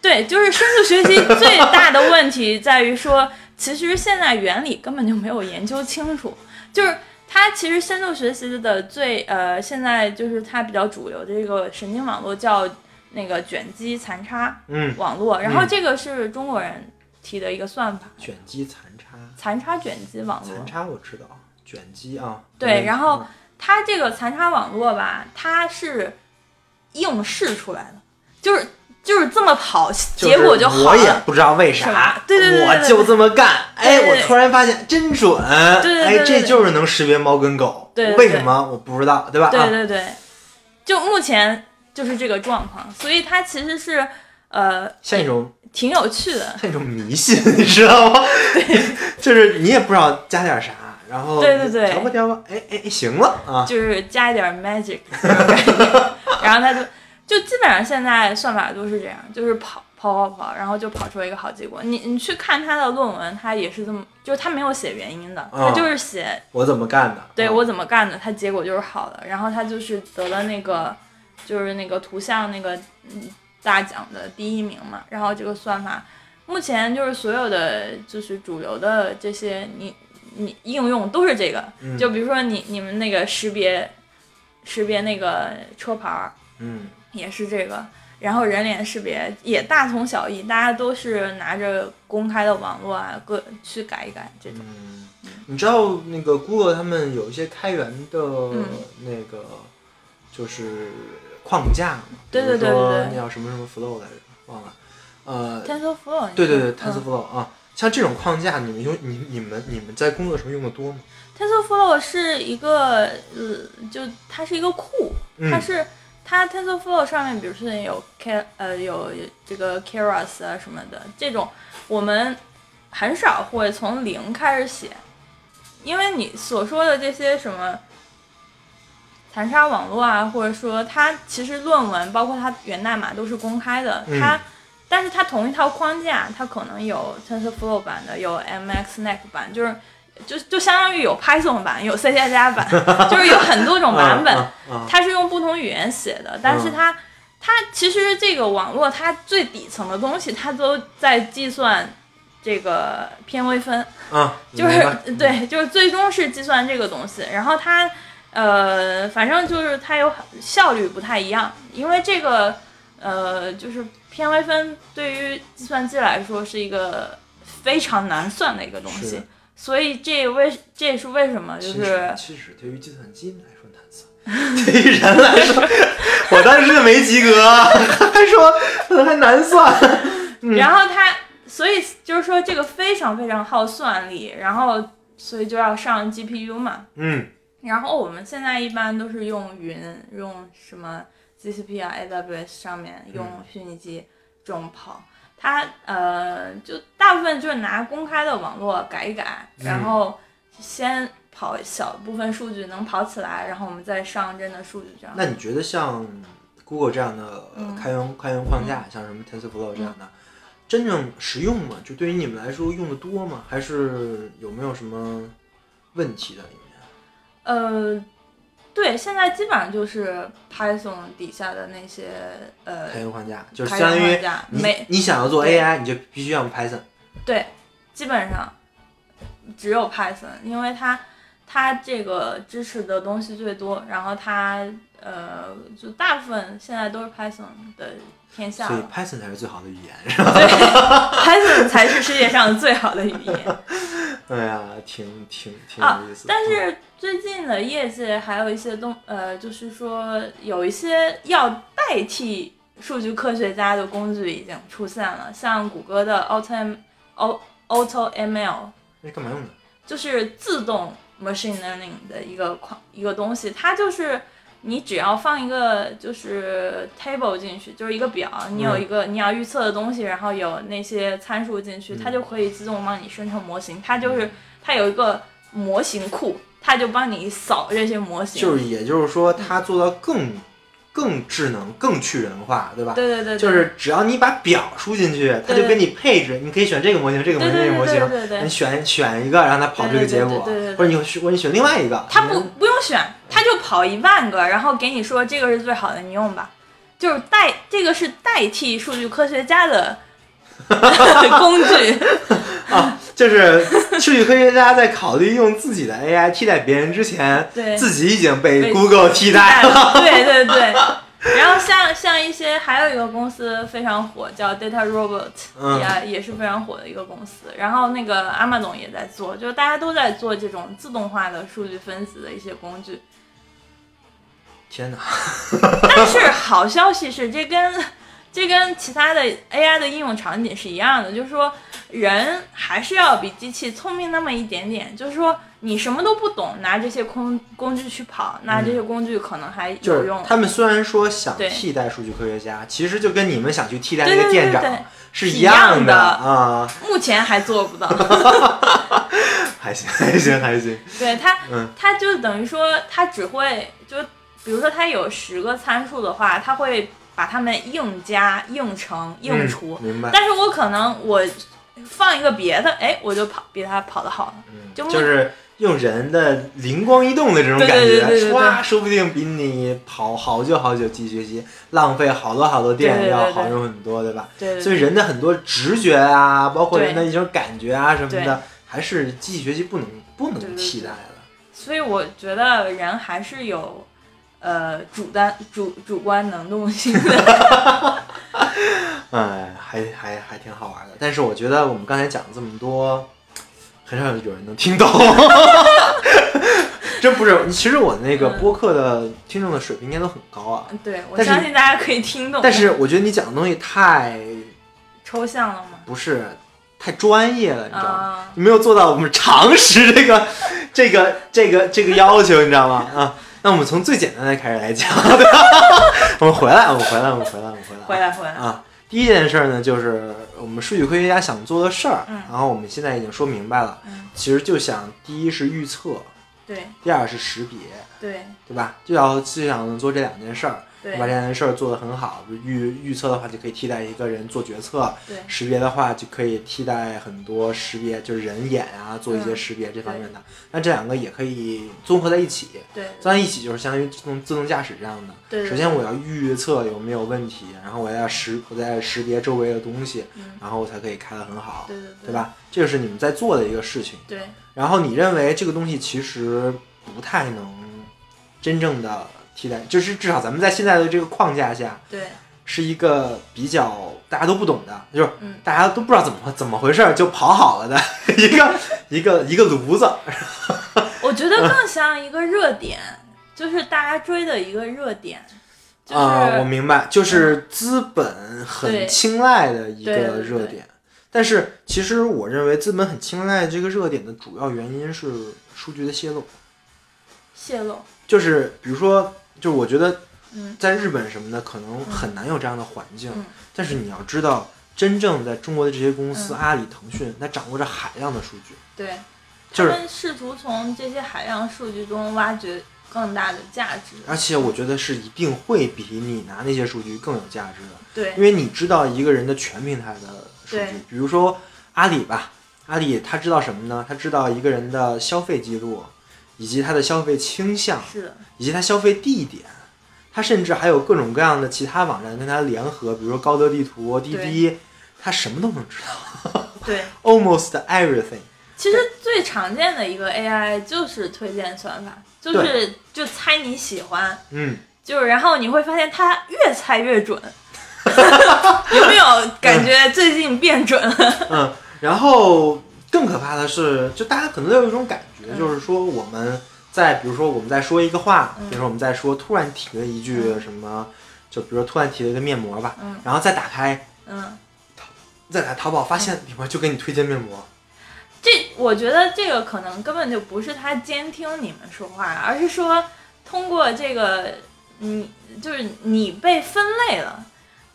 Speaker 2: 对，就是深度学习最大的问题在于说，其实现在原理根本就没有研究清楚。就是它其实深度学习的最呃，现在就是它比较主流的这个神经网络叫那个卷积残差
Speaker 1: 嗯，
Speaker 2: 网络，然后
Speaker 1: 嗯。
Speaker 2: 这个是中国人提的一个算法，
Speaker 1: 卷积残差，
Speaker 2: 残差卷积网络。
Speaker 1: 残。差我知道，卷积啊。
Speaker 2: 对，
Speaker 1: 嗯
Speaker 2: 然后它这个残差网络吧，它是应试出来的，就是就是这么跑，结果就好了。
Speaker 1: 我也不知道为啥，
Speaker 2: 对对对对对
Speaker 1: 我就这么干。哎，
Speaker 2: 对对对
Speaker 1: 我突然发现真准，
Speaker 2: 对对对
Speaker 1: 哎，这就是能识别猫跟狗。
Speaker 2: 对对对
Speaker 1: 为什么我不知道，对吧？啊，
Speaker 2: 对对对，就目前就是这个状况，所以它其实是呃
Speaker 1: 像一种
Speaker 2: 挺有趣的。
Speaker 1: 像一种迷信，你知道吗？(laughs) 就是你也不知道加点啥，然后
Speaker 2: 对对对
Speaker 1: 调吧调吧，哎哎哎，行了啊。
Speaker 2: 就是加一点 magic (laughs) 然后它就就基本上现在算法都是这样，就是跑跑跑跑，然后就跑出了一个好结果。你你去看他的论文，他也是这么，就是他没有写原因的，他就是写
Speaker 1: 我怎么干的？啊
Speaker 2: 对我怎么干的，他结果就是好的，然后他就是得了那个就是那个图像那个嗯大奖的第一名嘛，然后这个算法目前就是所有的就是主流的这些你你应用都是这个，
Speaker 1: 嗯
Speaker 2: 就比如说你你们那个识别识别那个车牌儿
Speaker 1: 嗯
Speaker 2: 也是这个。然后人脸识别也大同小异，大家都是拿着公开的网络啊，各去改一改这种。
Speaker 1: 嗯，你知道那个 Google 他们有一些开源的
Speaker 2: 嗯
Speaker 1: 那个就是框架嘛，
Speaker 2: 对对对对对
Speaker 1: 那叫什么什么 Flow 来着，忘了。呃
Speaker 2: ，TensorFlow，
Speaker 1: 对对对
Speaker 2: 嗯
Speaker 1: ，TensorFlow 啊，像这种框架，你们用你你们你们在工作时候用的多吗
Speaker 2: ？TensorFlow 是一个呃，就它是一个库，
Speaker 1: 嗯
Speaker 2: 它是它 TensorFlow 上面，比如说有 K 呃有这个 Keras 啊什么的这种，我们很少会从零开始写，因为你所说的这些什么残差网络啊，或者说它其实论文包括它源代码都是公开的，
Speaker 1: 嗯
Speaker 2: 它。但是它同一套框架，它可能有 TensorFlow 版的，有 MXNet 版，就是就就相当于有 Python 版，有 C 加加版，(laughs) 就是有很多种版本。它是用不同语言写的，但是它、它其实这个网络它最底层的东西，它都在计算这个偏微分，
Speaker 1: 啊，(laughs)
Speaker 2: 就是对，就是最终是计算这个东西，然后它呃，反正就是它有很效率不太一样，因为这个呃，就是偏微分对于计算机来说是一个非常难算的一个东西所以这为这也是为什么就
Speaker 1: 其
Speaker 2: 是
Speaker 1: 实其实对于计算机来说难算，(laughs) 对于人来说，(laughs) 我当时没及格，(laughs) 还说还难算。嗯
Speaker 2: 然后他，所以就是说这个非常非常耗算力，然后所以就要上 GPU 嘛。
Speaker 1: 嗯，
Speaker 2: 然后我们现在一般都是用云，用什么 GCP 啊、AWS 上面用
Speaker 1: 嗯
Speaker 2: 虚拟机这种跑。它呃，就大部分就是拿公开的网络改一改，
Speaker 1: 嗯
Speaker 2: 然后先跑小部分数据能跑起来，然后我们再上真的数据这样。
Speaker 1: 那你觉得像 Google 这样的开源开源框架，像什么 TensorFlow 这样的，真正实用吗？就对于你们来说用的多吗？还是有没有什么问题在里面？
Speaker 2: 呃，对，现在基本上就是 Python 底下的那些呃
Speaker 1: 开源框架就是
Speaker 2: 开
Speaker 1: 相当于你
Speaker 2: 没
Speaker 1: 你想要做 AI，你就必须要用 Python。
Speaker 2: 对，基本上只有 Python，因为它它这个支持的东西最多，然后它呃就大部分现在都是 Python 的
Speaker 1: 所以。Python 才是最好的语言，是吧？
Speaker 2: 对，Python 才是世界上最好的语言。(laughs)
Speaker 1: 哎呀，挺挺挺
Speaker 2: 啊
Speaker 1: 有意思的。
Speaker 2: 但是最近的业界还有一些东呃，就是说有一些要代替数据科学家的工具已经出现了，像谷歌的 Auto Auto ML，
Speaker 1: 那是干嘛用的？
Speaker 2: 就是自动 machine learning 的一个框一个东西，它就是你只要放一个就是 table 进去，就是一个表，你有一个你要预测的东西，然后有那些参数进去，它就可以自动帮你生成模型。它就是它有一个模型库，它就帮你扫这些模型。
Speaker 1: 就是也就是说，它做到更更智能、更去人化，对吧？
Speaker 2: 对对对，对
Speaker 1: 就是只要你把表输进去，它就给你配置，你可以选这个模型、这个模型、这个模型，你选选一个，让它跑这个结果，
Speaker 2: 对对对
Speaker 1: 或者你或者你选另外一个，
Speaker 2: 它不不用选，它就跑一万个，然后给你说这个是最好的，你用吧。就是代这个是代替数据科学家的 (laughs) 工具，(laughs)
Speaker 1: 啊，就是数据科学家在考虑用自己的 AI 替代别人之前，
Speaker 2: 对
Speaker 1: 自己已经被
Speaker 2: 被
Speaker 1: Google 替代了。
Speaker 2: 对对对。(laughs) 然后像像一些还有一个公司非常火，叫 Data Robot，、
Speaker 1: 嗯
Speaker 2: 也也是非常火的一个公司。然后那个 Amazon 也在做，就是大家都在做这种自动化的数据分析的一些工具。
Speaker 1: 天哪！
Speaker 2: 但是好消息是，这跟这跟其他的 AI 的应用场景是一样的，就是说人还是要比机器聪明那么一点点。就是说你什么都不懂，拿这些工工具去跑，那这些工具可能还
Speaker 1: 就是
Speaker 2: 有用。
Speaker 1: 他们虽然说想替代数据科学家，其实就跟你们想去替代
Speaker 2: 对
Speaker 1: 那个店长是
Speaker 2: 是一
Speaker 1: 样
Speaker 2: 样的
Speaker 1: 啊。
Speaker 2: 目前还做不到。(laughs)
Speaker 1: 还行，还行，还行。
Speaker 2: 对他
Speaker 1: 嗯，
Speaker 2: 它就等于说，他只会就比如说它有十个参数的话，它会把它们硬加、硬乘、硬除。
Speaker 1: 嗯明白。
Speaker 2: 但是我可能我放一个别的，哎，我就跑比它跑得好了。
Speaker 1: 嗯
Speaker 2: 就
Speaker 1: 就是用人的灵光一动的这种感觉，唰，说不定比你跑好久好久继续学习，浪费好多好多电要好用很多，对吧？
Speaker 2: 对对
Speaker 1: 所以人的很多直觉啊，包括人的一种感觉啊什么的，还是机器学习不能不能替代的。
Speaker 2: 所以我觉得人还是有呃主单主主观能动性的。(laughs)
Speaker 1: 哎，还还还挺好玩的。但是我觉得我们刚才讲了这么多，很少有人能听懂。(laughs) 真不是，其实我那个
Speaker 2: 嗯
Speaker 1: 播客的听众的水平应该都很高啊。
Speaker 2: 对，我相信大家可以听懂。
Speaker 1: 但是我觉得你讲的东西太
Speaker 2: 抽象了吗？
Speaker 1: 不是太专业了，你知道吗？
Speaker 2: 啊，
Speaker 1: 你没有做到我们常识这个这个这个这个要求，你知道吗？啊，那我们从最简单的开始来讲，对吧？(laughs) 我们回来，我们回来，我们回来，我们回来啊。
Speaker 2: 回来回来。
Speaker 1: 啊，第一件事儿呢，就是我们数据科学家想做的事儿，
Speaker 2: 嗯
Speaker 1: 然后我们现在已经说明白了，
Speaker 2: 嗯，
Speaker 1: 其实就想第一是预测，
Speaker 2: 对
Speaker 1: 第二是识别，
Speaker 2: 对
Speaker 1: 对吧？就要就想做这两件事儿，
Speaker 2: 对
Speaker 1: 把这件事儿做得很好。预预测的话，就可以替代一个人做决策；
Speaker 2: 对
Speaker 1: 识别的话，就可以替代很多识别，就是人眼啊，做一些
Speaker 2: 嗯
Speaker 1: 识别这方面的。那这两个也可以综合在一起，
Speaker 2: 对
Speaker 1: 综合在一起就是相当于自动自动驾驶这样的。
Speaker 2: 对。
Speaker 1: 首先我要预测有没有问题，然后我要识我在识别周围的东西，
Speaker 2: 嗯，
Speaker 1: 然后我才可以开得很好，
Speaker 2: 对对
Speaker 1: 对？吧？这个是你们在做的一个事情。
Speaker 2: 对
Speaker 1: 然后你认为这个东西其实不太能真正的替代，就是至少咱们在现在的这个框架下，
Speaker 2: 对
Speaker 1: 是一个比较大家都不懂的，就是
Speaker 2: 嗯
Speaker 1: 大家都不知道怎么怎么回事儿就跑好了的 (laughs) 一个一个一个炉子。(laughs)
Speaker 2: 我觉得更像一个热点，就是大家追的一个热点，就是、
Speaker 1: 啊、我明白，就是资本很青睐的一个热点。但是其实我认为资本很青睐这个热点的主要原因是数据的泄露，
Speaker 2: 泄露。
Speaker 1: 就是比如说，就是我觉得
Speaker 2: 嗯。
Speaker 1: 在日本什么的可能很难有这样的环境，
Speaker 2: 嗯。
Speaker 1: 但是你要知道，真正在中国的这些公司，
Speaker 2: 嗯。
Speaker 1: 阿里、腾讯，它掌握着海量的数据，
Speaker 2: 对，
Speaker 1: 就是
Speaker 2: 他们试图从这些海量数据中挖掘更大的价值。
Speaker 1: 而且我觉得是一定会比你拿那些数据更有价值的。
Speaker 2: 对。
Speaker 1: 因为你知道一个人的全平台的数据，比如说阿里吧，阿里他知道什么呢？他知道一个人的消费记录，以及他的消费倾向，
Speaker 2: 是，
Speaker 1: 以及他消费地点。它甚至还有各种各样的其他网站跟它联合，比如说高德地图、滴滴，它什么都能知道
Speaker 2: 对。(laughs)
Speaker 1: almost everything。
Speaker 2: 其实最常见的一个 AI 就是推荐算法，就是就猜你喜欢，
Speaker 1: 嗯，
Speaker 2: 就是然后你会发现它越猜越准。(laughs) 有没有感觉最近变准了？(laughs)
Speaker 1: 嗯，然后更可怕的是，就大家可能都有一种感觉，
Speaker 2: 嗯。
Speaker 1: 就是说我们在比如说我们在说一个话，
Speaker 2: 嗯
Speaker 1: 比如说我们在说突然提了一句什么，就比如说突然提了一个面膜吧，
Speaker 2: 嗯
Speaker 1: 然后再打开
Speaker 2: 嗯，
Speaker 1: 再打淘宝，发现里面就给你推荐面膜，
Speaker 2: 这我觉得这个可能根本就不是他监听你们说话，而是说通过这个，你就是你被分类了。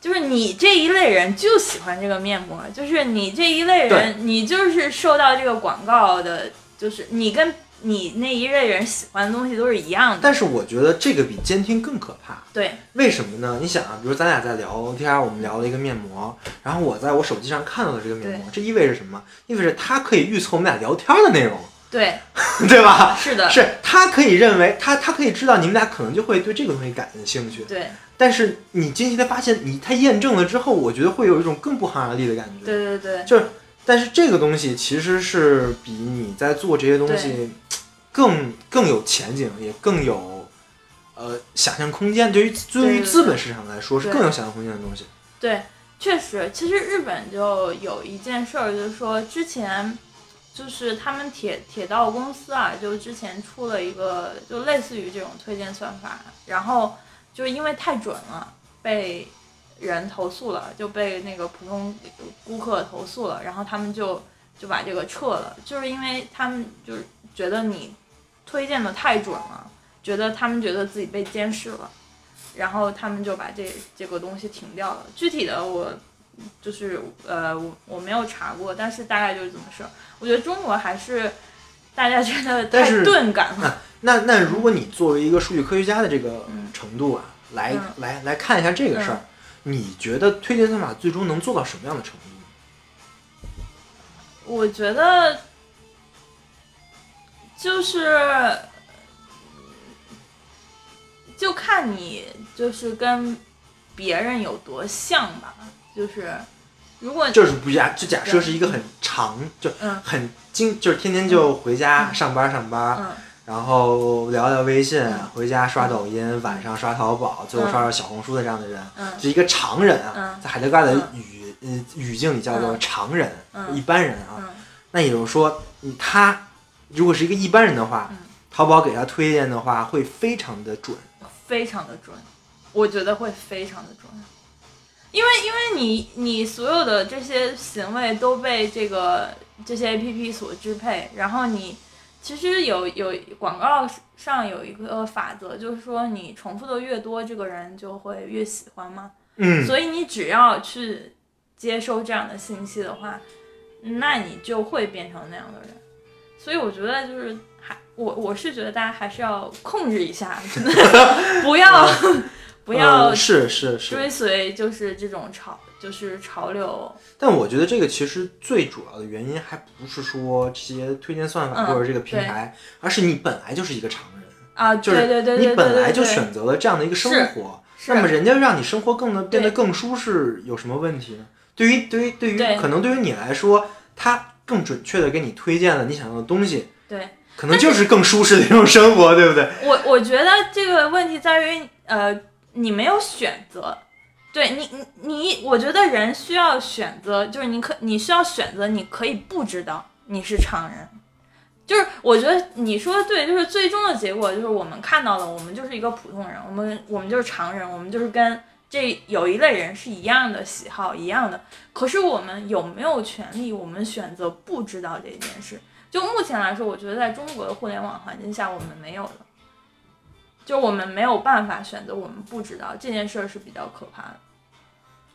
Speaker 2: 就是你这一类人就喜欢这个面膜，就是你这一类人，你就是受到这个广告的，就是你跟你那一类人喜欢的东西都是一样的。
Speaker 1: 但是我觉得这个比监听更可怕。
Speaker 2: 对，
Speaker 1: 为什么呢？你想啊，比如咱俩在聊天，我们聊了一个面膜，然后我在我手机上看到了这个面膜，这意味着什么？意味着它可以预测我们俩聊天的内容，
Speaker 2: 对，(laughs)
Speaker 1: 对吧？
Speaker 2: 是的，
Speaker 1: 是他可以认为他他可以知道你们俩可能就会对这个东西感兴趣，
Speaker 2: 对，
Speaker 1: 但是你惊奇的发现你他验证了之后，我觉得会有一种更不寒而栗的感觉。
Speaker 2: 对对对，
Speaker 1: 就是，但是这个东西其实是比你在做这些东西更更有前景，也更有呃想象空间。对于对于资本市场来说，是更有想象空间的东西。
Speaker 2: 对，确实，其实日本就有一件事儿，就是说之前就是他们铁铁道公司啊，就之前出了一个就类似于这种推荐算法，然后就是因为太准了，被人投诉了，就被那个普通顾客投诉了，然后他们就就把这个撤了，就是因为他们就是觉得你推荐的太准了，觉得他们觉得自己被监视了。然后他们就把这这个东西停掉了。具体的我就是呃我我没有查过，但是大概就是这么事儿。我觉得中国还是大家觉得太钝感了。
Speaker 1: 那那如果你作为一个数据科学家的这个
Speaker 2: 嗯
Speaker 1: 程度啊，来
Speaker 2: 嗯
Speaker 1: 来来看一下这个事儿，你觉得推荐算法最终能做到什么样的程度？
Speaker 2: 我觉得就是就看你就是跟别人有多像吧，就是如果
Speaker 1: 就是不假，就假设是一个很长，就
Speaker 2: 嗯。
Speaker 1: 很经，就是天天就回家上班上班，
Speaker 2: 嗯。
Speaker 1: 然后聊聊微信，
Speaker 2: 嗯
Speaker 1: 回家刷抖音，晚上刷淘宝，最后刷刷小红书的这样的人，
Speaker 2: 就
Speaker 1: 是一个常人啊，
Speaker 2: 嗯
Speaker 1: 在海德格尔的
Speaker 2: 嗯。
Speaker 1: 语呃语境里叫做
Speaker 2: 嗯。
Speaker 1: 常人，
Speaker 2: 嗯。
Speaker 1: 一般人啊。
Speaker 2: 嗯。
Speaker 1: 那也就是说，他如果是一个一般人的话，
Speaker 2: 嗯
Speaker 1: 淘宝给他推荐的话会非常的准。
Speaker 2: 非常的准，我觉得会非常的准，因为因为你你所有的这些行为都被这个这些 A P P 所支配，然后你其实有有广告上有一个法则，就是说你重复的越多，这个人就会越喜欢嘛，
Speaker 1: 嗯，
Speaker 2: 所以你只要去接收这样的信息的话，那你就会变成那样的人，所以我觉得就是还我我是觉得大家还是要控制一下，真的 (laughs) 不要 (laughs) 不要
Speaker 1: 呃是是是，
Speaker 2: 追随就是这种潮就是潮流，
Speaker 1: 但我觉得这个其实最主要的原因还不是说这些推荐算法
Speaker 2: 嗯
Speaker 1: 或者这个平台，而是你本来就是一个常人，
Speaker 2: 啊，
Speaker 1: 就是你本来就选择了这样的一个生活，那么人家让你生活更的变得更舒适，有什么问题呢？对于对于对于
Speaker 2: 对。
Speaker 1: 可能对于你来说，他更准确的给你推荐了你想要的东西，
Speaker 2: 对。
Speaker 1: 可能就是更舒适的一种生活，对不对？
Speaker 2: 我我觉得这个问题在于，呃，你没有选择，对你，你你，我觉得人需要选择，就是你可你需要选择，你可以不知道你是常人，就是我觉得你说的对，就是最终的结果就是我们看到了，我们就是一个普通人，我们我们就是常人，我们就是跟这有一类人是一样的喜好一样的，可是我们有没有权利，我们选择不知道这件事？就目前来说，我觉得在中国的互联网环境下，我们没有了。就我们没有办法选择，我们不知道这件事儿是比较可怕的。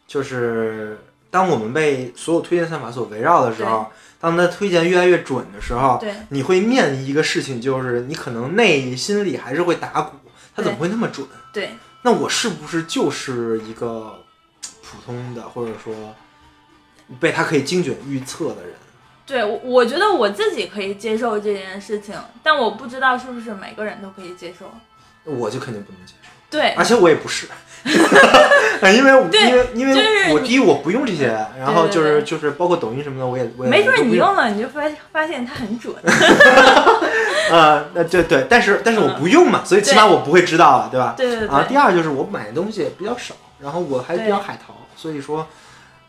Speaker 1: 就是当我们被所有推荐算法所围绕的时候，当它推荐越来越准的时候，
Speaker 2: 对，
Speaker 1: 你会面临一个事情，就是你可能内心里还是会打鼓，它怎么会那么准？
Speaker 2: 对，
Speaker 1: 那我是不是就是一个普通的，或者说被它可以精准预测的人？
Speaker 2: 对，我我觉得我自己可以接受这件事情，但我不知道是不是每个人都可以接受。
Speaker 1: 我就肯定不能接受。
Speaker 2: 对，
Speaker 1: 而且我也不是，因为因为因为我第一我不用这些，然后就是就是包括抖音什么的，我也我也
Speaker 2: 没准你用了你就发发现它很准。(laughs)
Speaker 1: 啊，那对对，但是但是我不用嘛，所以起码我不会知道了，对吧？
Speaker 2: 对对对。
Speaker 1: 啊，第二就是我买的东西比较少，然后我还比较海淘，所以说。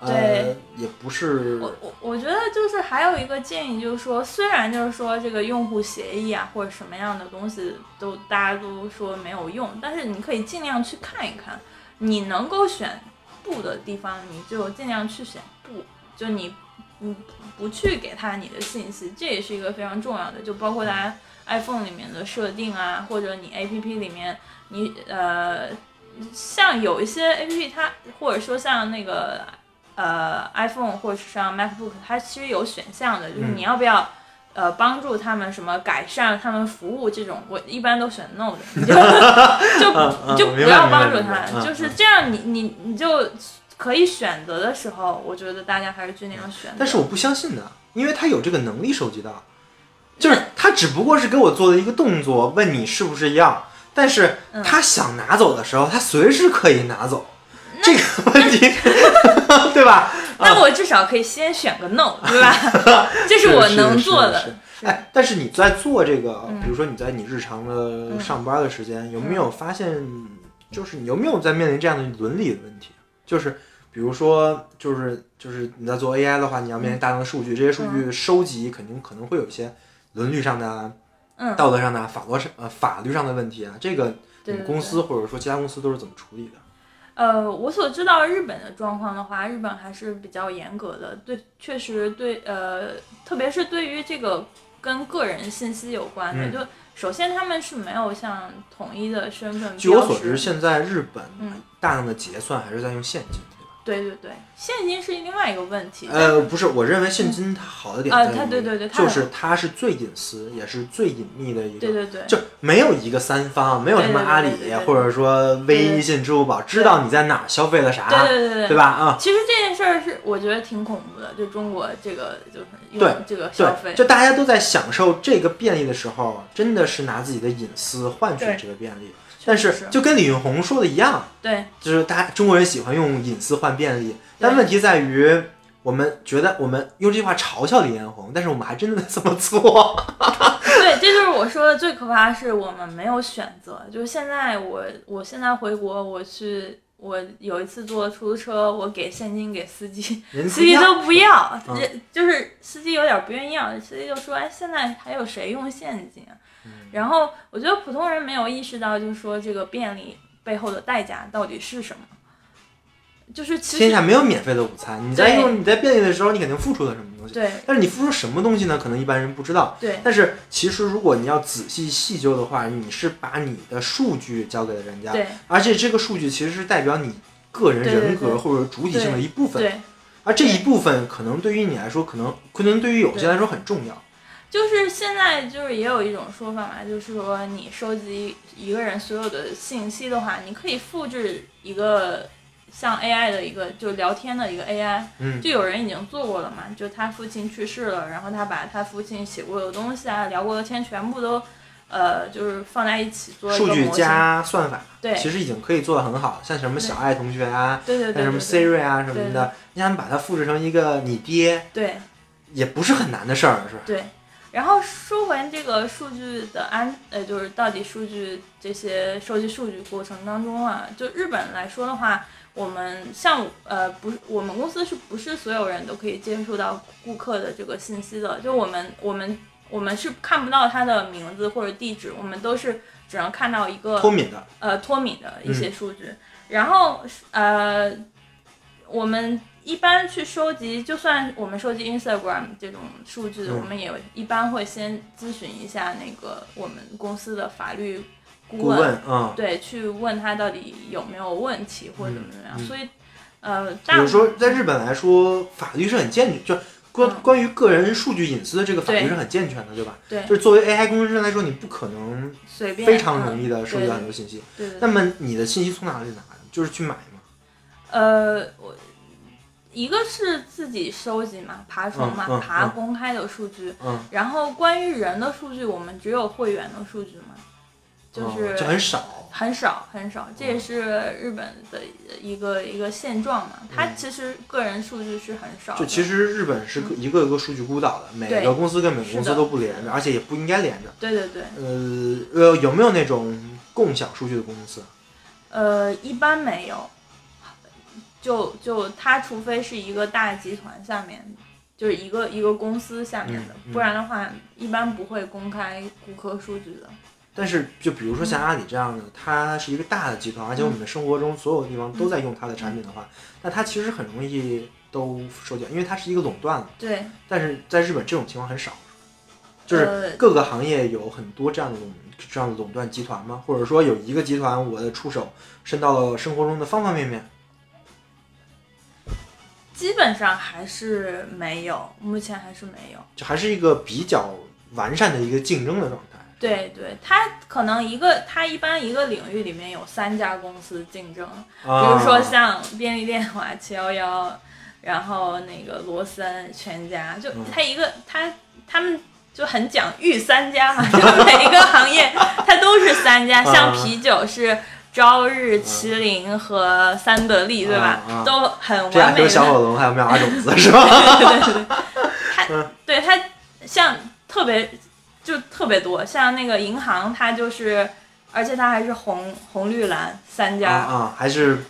Speaker 2: 对，
Speaker 1: 也不是。
Speaker 2: 我我我觉得就是还有一个建议，就是说，虽然就是说这个用户协议啊，或者什么样的东西都大家都说没有用，但是你可以尽量去看一看，你能够选不的地方，你就尽量去选不，就你你不去给他你的信息，这也是一个非常重要的。就包括大家 iPhone 里面的设定啊，或者你 APP 里面，你呃，像有一些 APP 它，或者说像那个。呃，iPhone 或者是像 MacBook，它其实有选项的，就是你要不要，呃，帮助他们什么改善他们服务这种，我一般都选 No 的，你就 (laughs) 就就不要帮助他，就是这样，你你你就可以选择的时候，我觉得大家还是尽量选。
Speaker 1: 但是我不相信的，因为他有这个能力收集到，就是他只不过是给我做的一个动作，问你是不是要，但是他想拿走的时候，他随时可以拿走。这个问题，(laughs) 对吧？(laughs)
Speaker 2: 那我至少可以先选个 no，对吧？(laughs) 这是我能做的。
Speaker 1: 哎，但是你在做这个，比如说你在你日常的上班的时间，有没有发现，就是你有没有在面临这样的伦理的问题？就是比如说，就是就是你在做 AI 的话，你要面临大量的数据，这些数据收集肯定可能会有一些伦理上的、道德上的、法律上呃法律上的问题啊。这个你们公司或者说其他公司都是怎么处理的？
Speaker 2: 呃，我所知道日本的状况的话，日本还是比较严格的。对，确实对，呃，特别是对于这个跟个人信息有关的，就首先他们是没有像统一的身份。
Speaker 1: 据我所知，现在日本大量的结算还是在用现金。
Speaker 2: 对对对，现金是另外一个问题。
Speaker 1: 呃，不是，我认为现金它好的点
Speaker 2: 啊，它对对对，
Speaker 1: 就是它是最隐私也是最隐秘的一个。
Speaker 2: 对对对，
Speaker 1: 就没有一个三方，没有什么阿里或者说微信、支付宝知道你在哪儿消费了啥，
Speaker 2: 对对对对，
Speaker 1: 对吧？啊，
Speaker 2: 其实这件事儿是我觉得挺恐怖的，就中国这个就是用这个消费，
Speaker 1: 就大家都在享受这个便利的时候，真的是拿自己的隐私换取这个便利。但是就跟李云红说的一样，
Speaker 2: 对，
Speaker 1: 就是大家中国人喜欢用隐私换便利，但问题在于，我们觉得我们用这句话嘲笑李彦宏，但是我们还真的在这么做。
Speaker 2: 对，这就是我说的最可怕的是我们没有选择。就是现在我，我现在回国，我去，我有一次坐出租车，我给现金给司机，司机都不要，就是司机有点不愿意要，司机就说，哎，现在还有谁用现金？然后我觉得普通人没有意识到，就是说这个便利背后的代价到底是什么。就是
Speaker 1: 天下没有免费的午餐，你在用你在便利的时候，你肯定付出了什么东西。
Speaker 2: 对。
Speaker 1: 但是你付出什么东西呢？可能一般人不知道。
Speaker 2: 对。
Speaker 1: 但是其实如果你要仔细细究的话，你是把你的数据交给了人家。
Speaker 2: 对。
Speaker 1: 而且这个数据其实是代表你个人人格或者主体性的一部分。
Speaker 2: 对。
Speaker 1: 而这一部分可能对于你来说，可能可能对于有些来说很重要。
Speaker 2: 就是现在，就是也有一种说法嘛，就是说你收集一个人所有的信息的话，你可以复制一个像 AI 的一个就聊天的一个 AI，
Speaker 1: 嗯，
Speaker 2: 就有人已经做过了嘛，就他父亲去世了，然后他把他父亲写过的东西啊，聊过的天全部都，呃，就是放在一起做
Speaker 1: 数据加算法，
Speaker 2: 对，
Speaker 1: 其实已经可以做的很好，像什么小爱同学啊，
Speaker 2: 对对对，
Speaker 1: 像什么 Siri 啊什么的，你想把它复制成一个你爹，
Speaker 2: 对，
Speaker 1: 也不是很难的事儿，是吧？
Speaker 2: 对。然后说回这个数据的安，呃，就是到底数据这些收集数据过程当中啊，就日本来说的话，我们像呃不是我们公司是不是所有人都可以接触到顾客的这个信息的？就我们我们我们是看不到他的名字或者地址，我们都是只能看到一个
Speaker 1: 脱敏的，
Speaker 2: 呃脱敏的一些数据。然后呃，我们一般去收集，就算我们收集 Instagram 这种数据，
Speaker 1: 嗯
Speaker 2: 我们也一般会先咨询一下那个我们公司的法律顾
Speaker 1: 顾问，嗯，
Speaker 2: 对，去问他到底有没有问题或者怎么怎么样。所以呃，
Speaker 1: 比
Speaker 2: 大部
Speaker 1: 如说在日本来说，法律是很健全，就关
Speaker 2: 嗯
Speaker 1: 关于个人数据隐私的这个法律是很健全的，对吧？
Speaker 2: 对
Speaker 1: 就是作为 AI 工程师来说，你不可能
Speaker 2: 随便
Speaker 1: 非常容易的
Speaker 2: 嗯
Speaker 1: 收集到很多信息。
Speaker 2: 对对对
Speaker 1: 那么你的信息从哪里拿？就是去买吗。
Speaker 2: 呃，我一个是自己收集嘛，爬虫嘛，
Speaker 1: 嗯嗯
Speaker 2: 爬
Speaker 1: 嗯
Speaker 2: 公开的数据。
Speaker 1: 嗯，
Speaker 2: 然后关于人的数据，我们只有会员的数据嘛，就是、
Speaker 1: 哦就很少。
Speaker 2: 很少很少，这也是日本的一个一个现状嘛。它
Speaker 1: 嗯
Speaker 2: 其实个人数据是很少。
Speaker 1: 就其实日本是一个一个数据孤岛的，每个公司跟每个公司都不连着，而且也不应该连着。
Speaker 2: 对对对，
Speaker 1: 呃呃，有没有那种共享数据的公司？
Speaker 2: 呃，一般没有，就就他除非是一个大集团下面，就是一个一个公司下面的，
Speaker 1: 嗯嗯
Speaker 2: 不然的话一般不会公开顾客数据的。
Speaker 1: 但是就比如说像阿里这样的，它是一个大的集团，而且我们的生活中所有地方都在用它的产品的话，那它其实很容易都收缴，因为它是一个垄断了。
Speaker 2: 对，
Speaker 1: 但是在日本这种情况很少，就是
Speaker 2: 呃
Speaker 1: 各个行业有很多这样的垄这样的垄断集团吗？或者说有一个集团，我的触手伸到了生活中的方方面面？
Speaker 2: 基本上还是没有，目前还是没有。
Speaker 1: 就还是一个比较完善的一个竞争的状态。
Speaker 2: 对对，它可能一个，它一般一个领域里面有三家公司竞争，比
Speaker 1: 比
Speaker 2: 如说像便利店话七幺幺，然后那个罗森、全家，就
Speaker 1: 嗯
Speaker 2: 它一个它他们就很讲御三家嘛，就每一个行业它都是三家，像
Speaker 1: 啊
Speaker 2: 啤酒是朝日、麒麟和三得利，对吧？
Speaker 1: 啊啊
Speaker 2: 都很
Speaker 1: 这俩就是
Speaker 2: 完美的。
Speaker 1: 小火龙还有妙蛙种子是吧？(laughs)
Speaker 2: 对对对，它对它像特别就特别多，像那个银行，它就是，而且它还是红红绿蓝三
Speaker 1: 啊
Speaker 2: 家，
Speaker 1: 啊，还是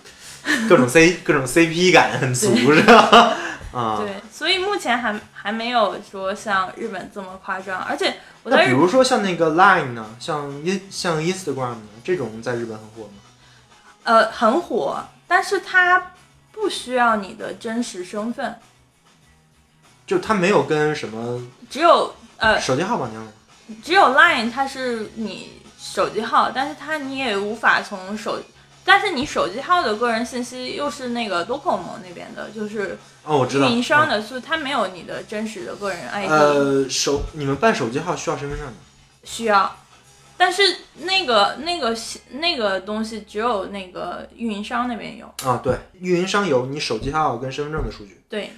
Speaker 1: 各种 C 各种 CP 感很足是吧？(laughs) 啊，
Speaker 2: 对，所以目前还还没有说像日本这么夸张，而且我在
Speaker 1: 比如说像那个 Line 呢，像 In 像 Instagram 呢，这种在日本很火吗？
Speaker 2: 呃很火，但是它不需要你的真实身份，
Speaker 1: 就它没有跟什么
Speaker 2: 只有呃
Speaker 1: 手机号绑定的。
Speaker 2: 只有 Line 它是你手机号，但是它你也无法从手，但是你手机号的个人信息又是那个 Docomo 那边的，就是
Speaker 1: 哦，我知道。
Speaker 2: 运营商的，所以它没有你的真实的个人 ID，、
Speaker 1: 呃，手你们办手机号需要身份证吗。
Speaker 2: 需要。但是那个那个那个东西只有那个运营商那边有，
Speaker 1: 啊，对，运营商有你手机号跟身份证的数据。
Speaker 2: 对，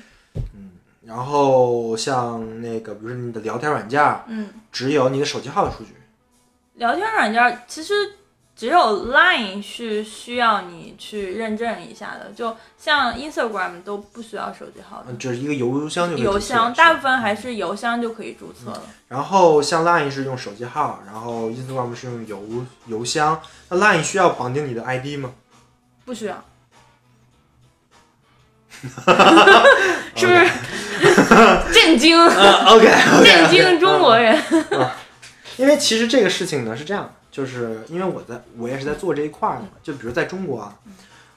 Speaker 2: 嗯
Speaker 1: 然后像那个，比如说你的聊天软件，
Speaker 2: 嗯，
Speaker 1: 只有你的手机号的数据。
Speaker 2: 聊天软件其实只有 Line 是需要你去认证一下的，就像 Instagram 都不需要手机号的。
Speaker 1: 嗯，就是一个邮箱就可以
Speaker 2: 邮箱，大部分还是邮箱就可以注册了。
Speaker 1: 然后像 Line 是用手机号，然后 Instagram 是用邮邮箱。那 Line 需要绑定你的 ID 吗？
Speaker 2: 不需要，(laughs) 是不是？(laughs) 震惊
Speaker 1: ，OK。
Speaker 2: 震惊中国人。
Speaker 1: 因为其实这个事情呢是这样的，就是因为我在我也是在做这一块儿的嘛，就比如在中国啊，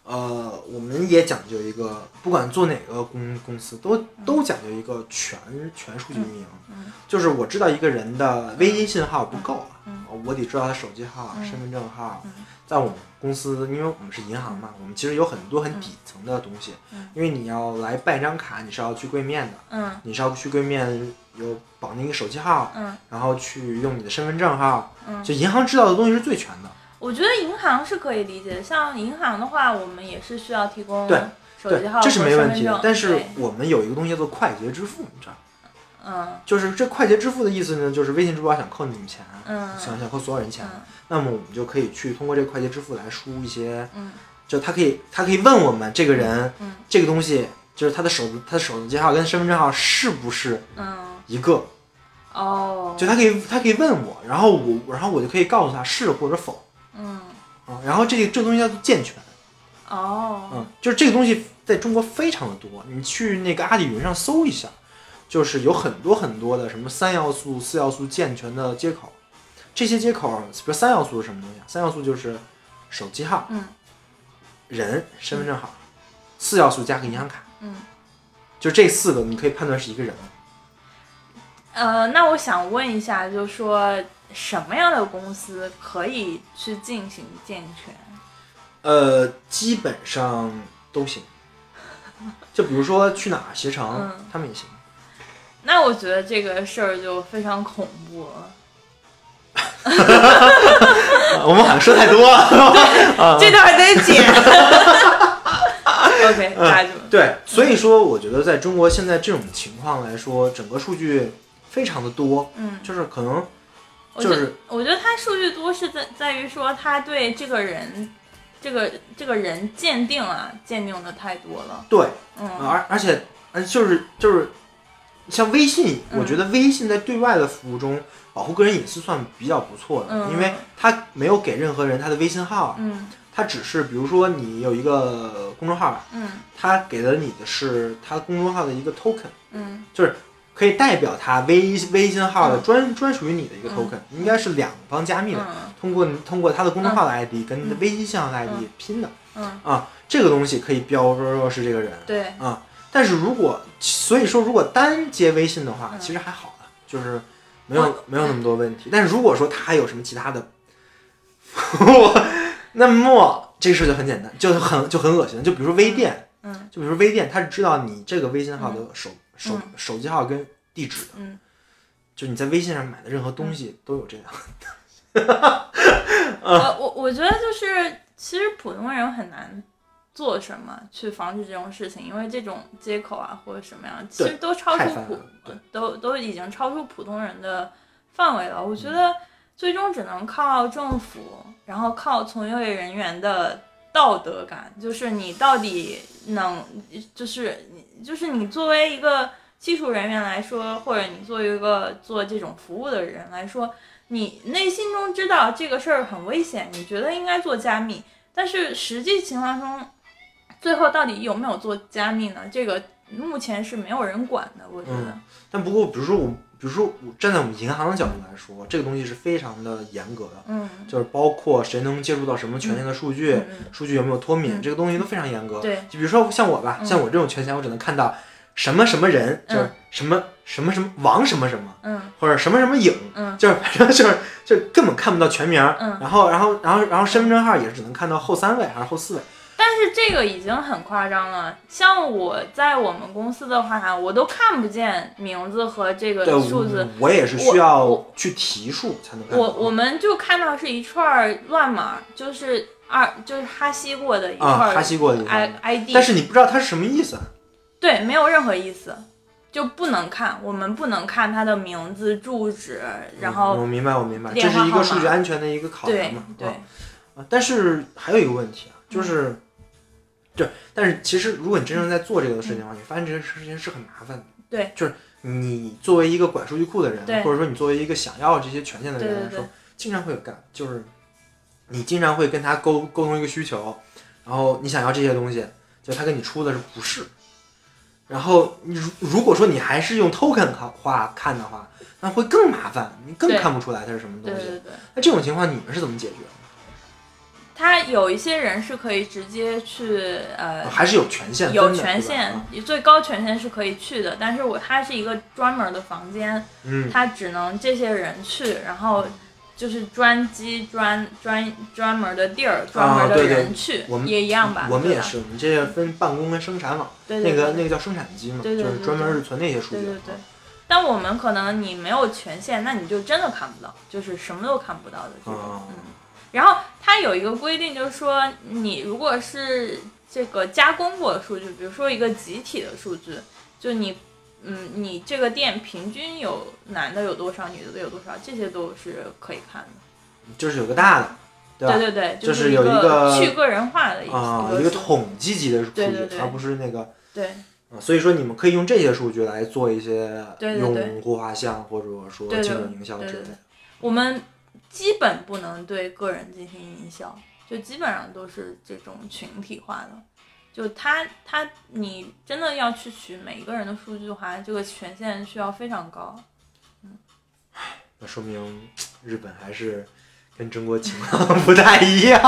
Speaker 1: 呃，我们也讲究一个，不管做哪个公公司，都都讲究一个全全数据运营，
Speaker 2: 嗯。
Speaker 1: 就是我知道一个人的微信号不够啊，
Speaker 2: 嗯。
Speaker 1: 我得知道他手机号、
Speaker 2: 嗯
Speaker 1: 身份证号
Speaker 2: 嗯，
Speaker 1: 在我们公司，因为我们是银行嘛，我们其实有很多很底层的东西
Speaker 2: 嗯，
Speaker 1: 因为你要来办一张卡，你是要去柜面的，
Speaker 2: 嗯。
Speaker 1: 你是要去柜面有绑定一个手机号，
Speaker 2: 嗯。
Speaker 1: 然后去用你的身份证号，
Speaker 2: 嗯，
Speaker 1: 就银行知道的东西是最全的。
Speaker 2: 我觉得银行是可以理解，像银行的话，我们也是需要提供
Speaker 1: 对
Speaker 2: 手机号，
Speaker 1: 这是没问题的。但是我们有一个东西叫做快捷支付，你知道吗？
Speaker 2: 嗯。
Speaker 1: 就是这快捷支付的意思呢，就是微信、支付宝想扣你们钱，
Speaker 2: 嗯。
Speaker 1: 想想扣所有人钱，
Speaker 2: 嗯。
Speaker 1: 那么我们就可以去通过这个快捷支付来输一些，
Speaker 2: 嗯。
Speaker 1: 就他可以他可以问我们这个人
Speaker 2: 嗯。
Speaker 1: 这个东西，就是他的手他的手机号跟身份证号是不是
Speaker 2: 嗯
Speaker 1: 一个？
Speaker 2: 哦，
Speaker 1: 就他可以他可以问我，然后我然后我就可以告诉他是或者否。
Speaker 2: 嗯，
Speaker 1: 啊，然后这个这个东西叫做健全，
Speaker 2: 哦，
Speaker 1: 嗯，就是这个东西在中国非常的多，你去那个阿里云上搜一下，就是有很多很多的什么三要素、四要素健全的接口，这些接口，比如三要素是什么东西啊？三要素就是手机号、
Speaker 2: 嗯。
Speaker 1: 人、身份证号，四要素加个银行卡，
Speaker 2: 嗯，
Speaker 1: 就这四个你可以判断是一个人。
Speaker 2: 呃，那我想问一下，就是说什么样的公司可以去进行健全？
Speaker 1: 呃，基本上都行。就比如说去哪儿携程，(laughs)
Speaker 2: 嗯
Speaker 1: 他们也行。(laughs)
Speaker 2: 那我觉得这个事儿就非常恐怖了。(laughs)
Speaker 1: 啊我们好像说太多了。
Speaker 2: 这段得剪。OK，大家就
Speaker 1: 对，所以说我觉得在中国现在这种情况来说，整个数据非常的多，
Speaker 2: 嗯，
Speaker 1: 就是可能就是
Speaker 2: 我觉得他数据多是在在于说他对这个人，这个这个人鉴定啊，鉴定的太多了。
Speaker 1: 对，
Speaker 2: 嗯。
Speaker 1: 而而且而就是就是像微信，
Speaker 2: 嗯。
Speaker 1: 我觉得微信在对外的服务中保护个人隐私算比较不错的，
Speaker 2: 嗯。
Speaker 1: 因为它没有给任何人他的微信号，
Speaker 2: 嗯。
Speaker 1: 它只是比如说你有一个公众号吧，
Speaker 2: 嗯。
Speaker 1: 它给了你的是它公众号的一个 token。
Speaker 2: 嗯
Speaker 1: 可以代表它微微信号的
Speaker 2: 嗯。
Speaker 1: 专、专属于你的一个
Speaker 2: 嗯。
Speaker 1: token，应该是两方加密的，
Speaker 2: 嗯。
Speaker 1: 通过通过它的公众号的 ID 跟微信号的 ID
Speaker 2: 嗯。
Speaker 1: 拼的
Speaker 2: 嗯，
Speaker 1: 啊，这个东西可以标说是这个人
Speaker 2: 对，
Speaker 1: 啊。但是如果所以说如果单接微信的话，
Speaker 2: 嗯。
Speaker 1: 其实还好的，就是没有没有那么多问题。但是如果说他还有什么其他的，(laughs) 那么这事就很简单，就很就很恶心。就比如说微店，
Speaker 2: 嗯。
Speaker 1: 就比如说微店，他是知道你这个微信号的手、手
Speaker 2: 嗯
Speaker 1: 手机号跟地址的。
Speaker 2: 嗯
Speaker 1: 就你在微信上买的任何东西都有这样。(laughs)
Speaker 2: 我我我觉得就是，其实普通人很难做什么去防止这种事情，因为这种接口啊或者什么样，其实都超出普都都已经超出普通人的范围了。我觉得最终只能靠政府，然后靠从业人员的道德感，就是你到底能，就是你就是你作为一个技术人员来说，或者你作为一个做这种服务的人来说，你内心中知道这个事儿很危险，你觉得应该做加密，但是实际情况中，最后到底有没有做加密呢？这个目前是没有人管的，我觉得。
Speaker 1: 但不过，比如说我，比如说我站在我们银行的角度来说，这个东西是非常的严格的，
Speaker 2: 嗯
Speaker 1: 就是包括谁能接触到什么权限的数据，数据有没有脱敏，
Speaker 2: 嗯
Speaker 1: 这个东西都非常严格。
Speaker 2: 对，
Speaker 1: 就比如说像我吧，
Speaker 2: 嗯
Speaker 1: 像我这种权限，我只能看到什么什么人，
Speaker 2: 嗯
Speaker 1: 就是什么什么什么王什么什么，
Speaker 2: 嗯
Speaker 1: 或者什么什么影，
Speaker 2: 嗯
Speaker 1: 就是反正就是就根本看不到全名。
Speaker 2: 嗯。
Speaker 1: 然后然后然后然后身份证号也是只能看到后三位还是后四位。
Speaker 2: 但是这个已经很夸张了。像我在我们公司的话，我都看不见名字和这个，数字。
Speaker 1: 我也是需要去提数才能。
Speaker 2: 我我们就看到是一串乱码，就是二就是哈希过的一
Speaker 1: 啊，
Speaker 2: 串
Speaker 1: 哈希过的地
Speaker 2: I
Speaker 1: 方
Speaker 2: ，ID，
Speaker 1: 但是你不知道它是什么意思。
Speaker 2: 对没有任何意思，就不能看，我们不能看他的名字、住址，然
Speaker 1: 嗯
Speaker 2: 后
Speaker 1: 我明白，我明白，这是一个数据安全的一个考量
Speaker 2: 对
Speaker 1: 嘛。
Speaker 2: 对
Speaker 1: 啊，啊但是还有一个问题啊，就是，对，但是其实如果你真正在做这个的事情的话，你发现这个事情是很麻烦的。
Speaker 2: 对，
Speaker 1: 就是你作为一个管数据库的人，或者说你作为一个想要这些权限的人来说，经常会有干，就是你经常会跟他沟沟通一个需求，然后你想要这些东西，就他跟你出的是不是？然后你如如果说你还是用 token 看话看的话，那会更麻烦，你更看不出来它是什么东西。
Speaker 2: 对对对。
Speaker 1: 那这种情况你们是怎么解决的？
Speaker 2: 他有一些人是可以直接去呃
Speaker 1: 还是有权限
Speaker 2: 有权限
Speaker 1: 啊，
Speaker 2: 最高权限是可以去的，但是我它是一个专门的房间，
Speaker 1: 嗯，
Speaker 2: 它只能这些人去，然后就是专机专专专门的地儿，专门的
Speaker 1: 啊对对
Speaker 2: 人去，
Speaker 1: 我们
Speaker 2: 也一样吧？
Speaker 1: 我们也是，我们这些分办公跟生产网，那个那个叫生产机嘛，就是专门是存那些数据。
Speaker 2: 对对对。但我们可能你没有权限，那你就真的看不到，就是什么都看不到的这种。
Speaker 1: 哦
Speaker 2: 嗯，然后它有一个规定，就是说你如果是这个加工过的数据，比如说一个集体的数据，就你，嗯，你这个店平均有男的有多少，女的有多少，这些都是可以看的。
Speaker 1: 就是有个大的，对吧？
Speaker 2: 对对对，
Speaker 1: 就是是有一
Speaker 2: 个
Speaker 1: 个
Speaker 2: 去个人化的一
Speaker 1: 啊，
Speaker 2: 个数
Speaker 1: 一个统计级的数据，
Speaker 2: 对对对
Speaker 1: 而不是那个
Speaker 2: 对
Speaker 1: 啊，所以说你们可以用这些数据来做一些用户画像或者说精准营销之类的。
Speaker 2: 我们基本不能对个人进行营销，就基本上都是这种群体化的。就他他你真的要去取每一个人的数据的话，这个权限需要非常高。
Speaker 1: 嗯那说明日本还是跟中国情况 (laughs) 不太一样。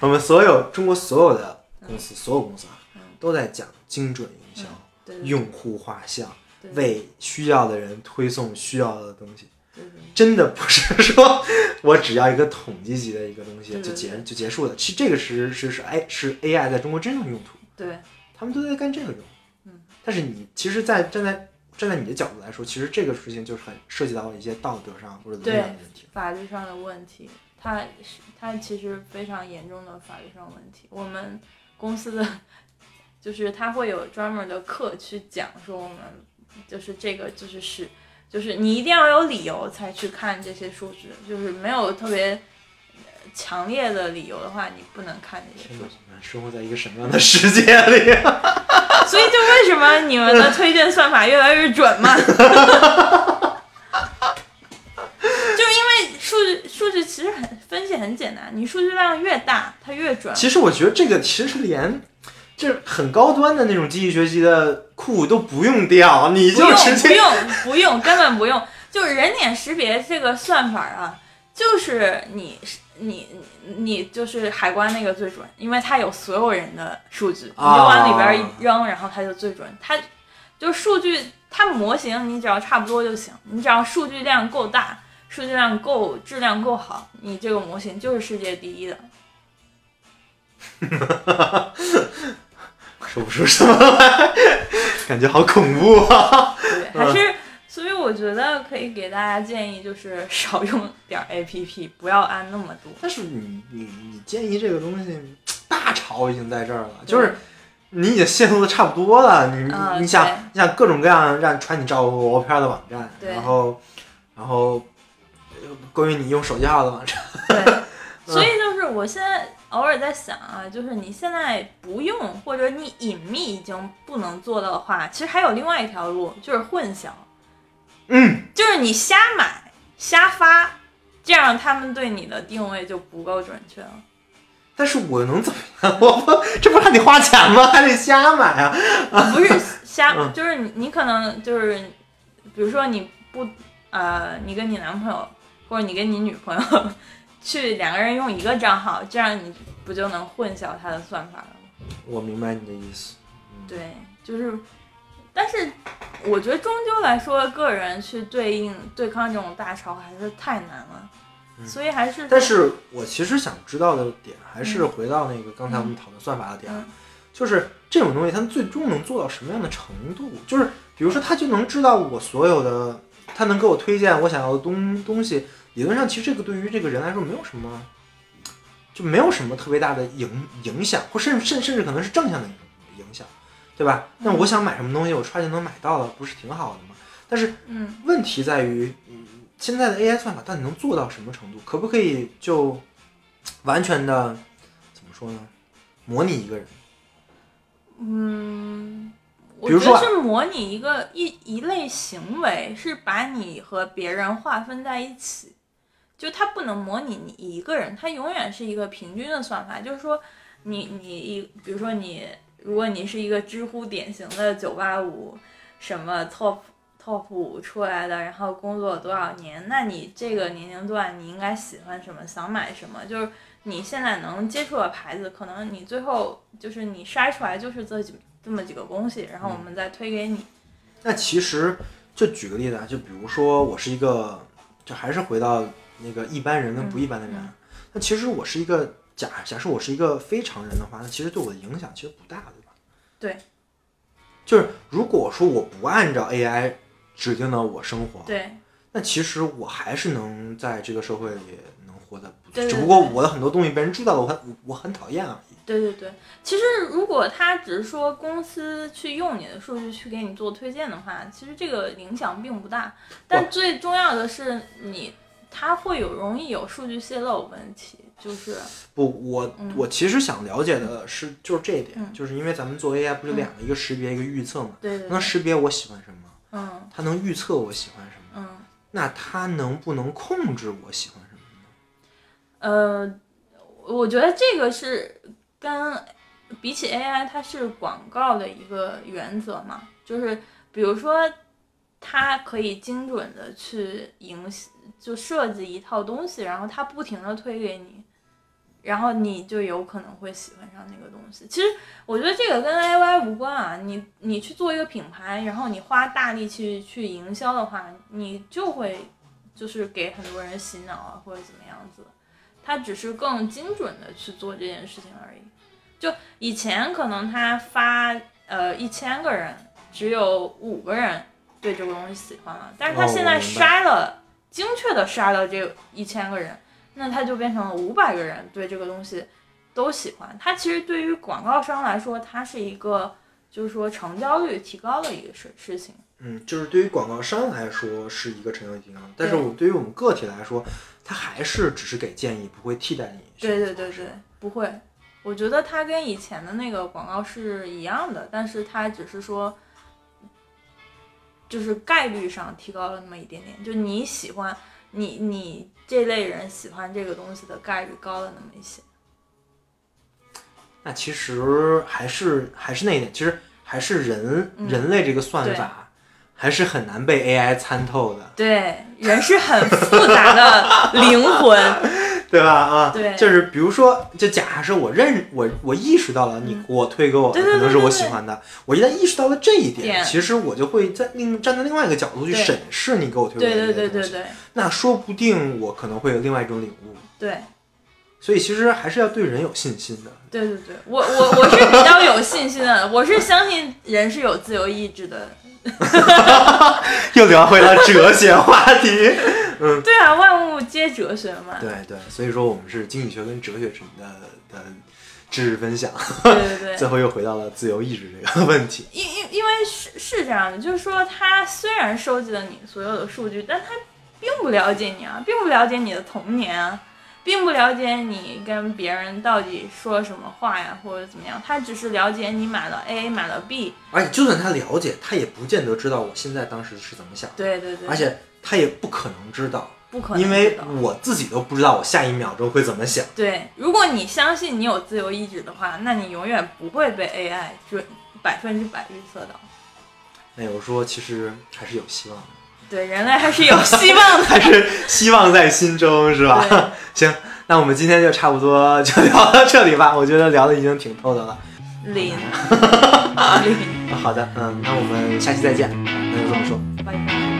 Speaker 1: 我们所有中国所有的公司，所有公司啊
Speaker 2: 嗯，
Speaker 1: 都在讲精准营销、
Speaker 2: 对对
Speaker 1: 用户画像，为需要的人推送需要的东西。真的不是说我只要一个统计级的一个东西就结就结束了。其实这个是是是 A 是 AI 在中国真正用途，
Speaker 2: 对
Speaker 1: 他们都在干这个用。
Speaker 2: 嗯，
Speaker 1: 但是你其实在，站在站在你的角度来说，其实这个事情就是很涉及到一些道德上或者伦理上的问题。
Speaker 2: 法律上的问题，它是它其实非常严重的法律上问题。我们公司的就是他会有专门的课去讲说我们就是这个就是是就是你一定要有理由才去看这些数据，就是没有特别呃强烈的理由的话，你不能看这些，数据。
Speaker 1: 们生活在一个什么样的世界里？(laughs)
Speaker 2: 所以就为什么你们的推荐算法越来越准嘛？(laughs) 就是因为数据数据其实很分析很简单，你数据量越大，它越准。
Speaker 1: 其实我觉得这个其实连就是很高端的那种机器学习的库都不用调，你就直接
Speaker 2: 不用不用，根本不用。就是人脸识别这个算法啊，就是你你你就是海关那个最准，因为它有所有人的数据，你就往里边一扔，然后它就最准。它就数据，它模型你只要差不多就行，你只要数据量够大，数据量够，质量够好，你这个模型就是世界第一的。
Speaker 1: 说不出什么来，(laughs) 感觉好恐怖啊！
Speaker 2: 对，还是。所以我觉得可以给大家建议，就是 (laughs) 少用点 APP，不要安那么多。
Speaker 1: 但是你你你建议这个东西，大潮已经在这儿了，就是你已经泄露的差不多了。你、
Speaker 2: 啊
Speaker 1: 你想你想各种各样让传你照照片的网站，然后然后呃关于你用手机号的网站，
Speaker 2: 对，(laughs) 所以就是我现在偶尔在想啊，就是你现在不用或者你隐秘已经不能做到的话，其实还有另外一条路，就是混淆，
Speaker 1: 嗯，
Speaker 2: 就是你瞎买瞎发，这样他们对你的定位就不够准确了。
Speaker 1: 但是我能怎么样？(laughs) 我不这不是还得花钱吗？还得瞎买啊？
Speaker 2: 不是瞎，(laughs)
Speaker 1: 嗯
Speaker 2: 就是你你可能就是，比如说你不呃，你跟你男朋友或者你跟你女朋友去两个人用一个账号，这样你不就能混淆它的算法了吗？
Speaker 1: 我明白你的意思。
Speaker 2: 对，就是，但是我觉得终究来说，个人去对应对抗这种大潮还是太难了，
Speaker 1: 嗯
Speaker 2: 所以还是
Speaker 1: 但是我其实想知道的点，还是
Speaker 2: 嗯
Speaker 1: 回到那个刚才我们讨论算法的点，
Speaker 2: 嗯
Speaker 1: 就是这种东西它最终能做到什么样的程度？就是比如说，它就能知道我所有的，它能给我推荐我想要的东东西。理论上，其实这个对于这个人来说没有什么，就没有什么特别大的影影响，或甚甚甚至可能是正向的影影响，对吧？那我想买什么东西，我刷就能买到了，不是挺好的吗？但是
Speaker 2: 嗯
Speaker 1: 问题在于，嗯，现在的 AI 算法到底能做到什么程度？可不可以就完全的怎么说呢？模拟一个人？
Speaker 2: 嗯，我
Speaker 1: 比如说啊
Speaker 2: 觉得是模拟一个一一类行为，是把你和别人划分在一起，就它不能模拟你一个人，它永远是一个平均的算法。就是说你，你一比如说你，如果你是一个知乎典型的九八五什么 top top 五出来的，然后工作多少年，那你这个年龄段你应该喜欢什么，想买什么，就是你现在能接触的牌子，可能你最后就是你筛出来就是这几这么几个东西，然后我们再推给你。
Speaker 1: 那其实就举个例子啊，就比如说我是一个，就还是回到那个一般人跟不一般的人。
Speaker 2: 嗯
Speaker 1: 那其实我是一个假假设我是一个非常人的话，那其实对我的影响其实不大，对吧？
Speaker 2: 对。
Speaker 1: 就是如果说我不按照 AI 指定的我生活，
Speaker 2: 对
Speaker 1: 那其实我还是能在这个社会里能活得不错，
Speaker 2: 对对
Speaker 1: 只不过我的很多东西被人知道了，我很我我很讨厌而已。
Speaker 2: 对对对，其实如果他只是说公司去用你的数据去给你做推荐的话，其实这个影响并不大。但最重要的是你，它会有容易有数据泄露问题，就是
Speaker 1: 不，我
Speaker 2: 嗯
Speaker 1: 我其实想了解的是就是这一点，
Speaker 2: 嗯
Speaker 1: 就是因为咱们做 AI 不是两个，一个识别，一个预测嘛。对能
Speaker 2: 对对对，
Speaker 1: 识别我喜欢什么，
Speaker 2: 嗯
Speaker 1: 它能预测我喜欢什么，
Speaker 2: 嗯
Speaker 1: 那它能不能控制我喜欢什么呢？
Speaker 2: 呃，我觉得这个是跟比起 AI，它是广告的一个原则嘛，就是比如说它可以精准的去营就设计一套东西，然后他不停的推给你。然后你就有可能会喜欢上那个东西。其实我觉得这个跟 AI 无关啊，你你去做一个品牌，然后你花大力气去营销的话，你就会就是给很多人洗脑啊，或者怎么样子。他只是更精准的去做这件事情而已。就以前可能他发呃一千个人，只有五个人对这个东西喜欢了，但是他
Speaker 1: 哦
Speaker 2: 现在筛了，精确的杀了这一千个人，那他就变成了五百个人对这个东西都喜欢。它其实对于广告商来说，它是一个就是说成交率提高的一个事事情。
Speaker 1: 嗯，就是对于广告商来说是一个成交提高，但是我对于我们个体来说，它还是只是给建议，不会替代你。
Speaker 2: 对对对对，不会。我觉得它跟以前的那个广告是一样的，但是它只是说，就是概率上提高了那么一点点。就你喜欢你你这类人喜欢这个东西的概率高了那么一些。
Speaker 1: 那其实还是还是那一点，其实还是人、
Speaker 2: 嗯
Speaker 1: 人类这个算法还是很难被 AI 参透的，
Speaker 2: 对，人是很复杂的灵魂。
Speaker 1: 对吧？啊，
Speaker 2: 对
Speaker 1: 就是比如说，就假设我认我我意识到了你
Speaker 2: 给
Speaker 1: 我推给我可能是我
Speaker 2: 对对对
Speaker 1: 喜欢的，我一旦意识到了这一点，其实我就会在另站在另外一个角度去审视你给我推给
Speaker 2: 对
Speaker 1: 我的这些东西，
Speaker 2: 对对对对
Speaker 1: 那说不定我可能会有另外一种领悟。
Speaker 2: 对
Speaker 1: 所以其实还是要对人有信心的。
Speaker 2: 对对对，我我我是比较有信心的，(laughs) 我是相信人是有自由意志的。(laughs) (laughs)
Speaker 1: 又聊回了哲学话题。
Speaker 2: 对啊，万物皆哲学嘛。
Speaker 1: 对对，所以说我们是经济学跟哲学什么的的知识分享，
Speaker 2: 对对对。(laughs)
Speaker 1: 最后又回到了自由意志这个问题。
Speaker 2: 因因因为是是这样的，就是说，他虽然收集了你所有的数据，但他并不了解你啊，并不了解你的童年啊，并不了解你跟别人到底说什么话呀，或者怎么样，他只是了解你买了 A 买了 B，
Speaker 1: 而且就算他了解，他也不见得知道我现在当时是怎么想的，
Speaker 2: 对对对，
Speaker 1: 而且他也不可能知道，
Speaker 2: 不可能
Speaker 1: 因为我自己都不知道我下一秒钟会怎么想。
Speaker 2: 对，如果你相信你有自由意志的话，那你永远不会被 AI 准百分之百预测到。
Speaker 1: 那有说，其实还是有希望的，
Speaker 2: 对，人类还是有希望的。(laughs)
Speaker 1: 还是希望在心中，是吧？行，那我们今天就差不多就聊到这里吧。我觉得聊的已经挺透的了。
Speaker 2: 零 (laughs) 零，
Speaker 1: 好的，嗯，那我们下期再见。那就这么说。
Speaker 2: 拜拜。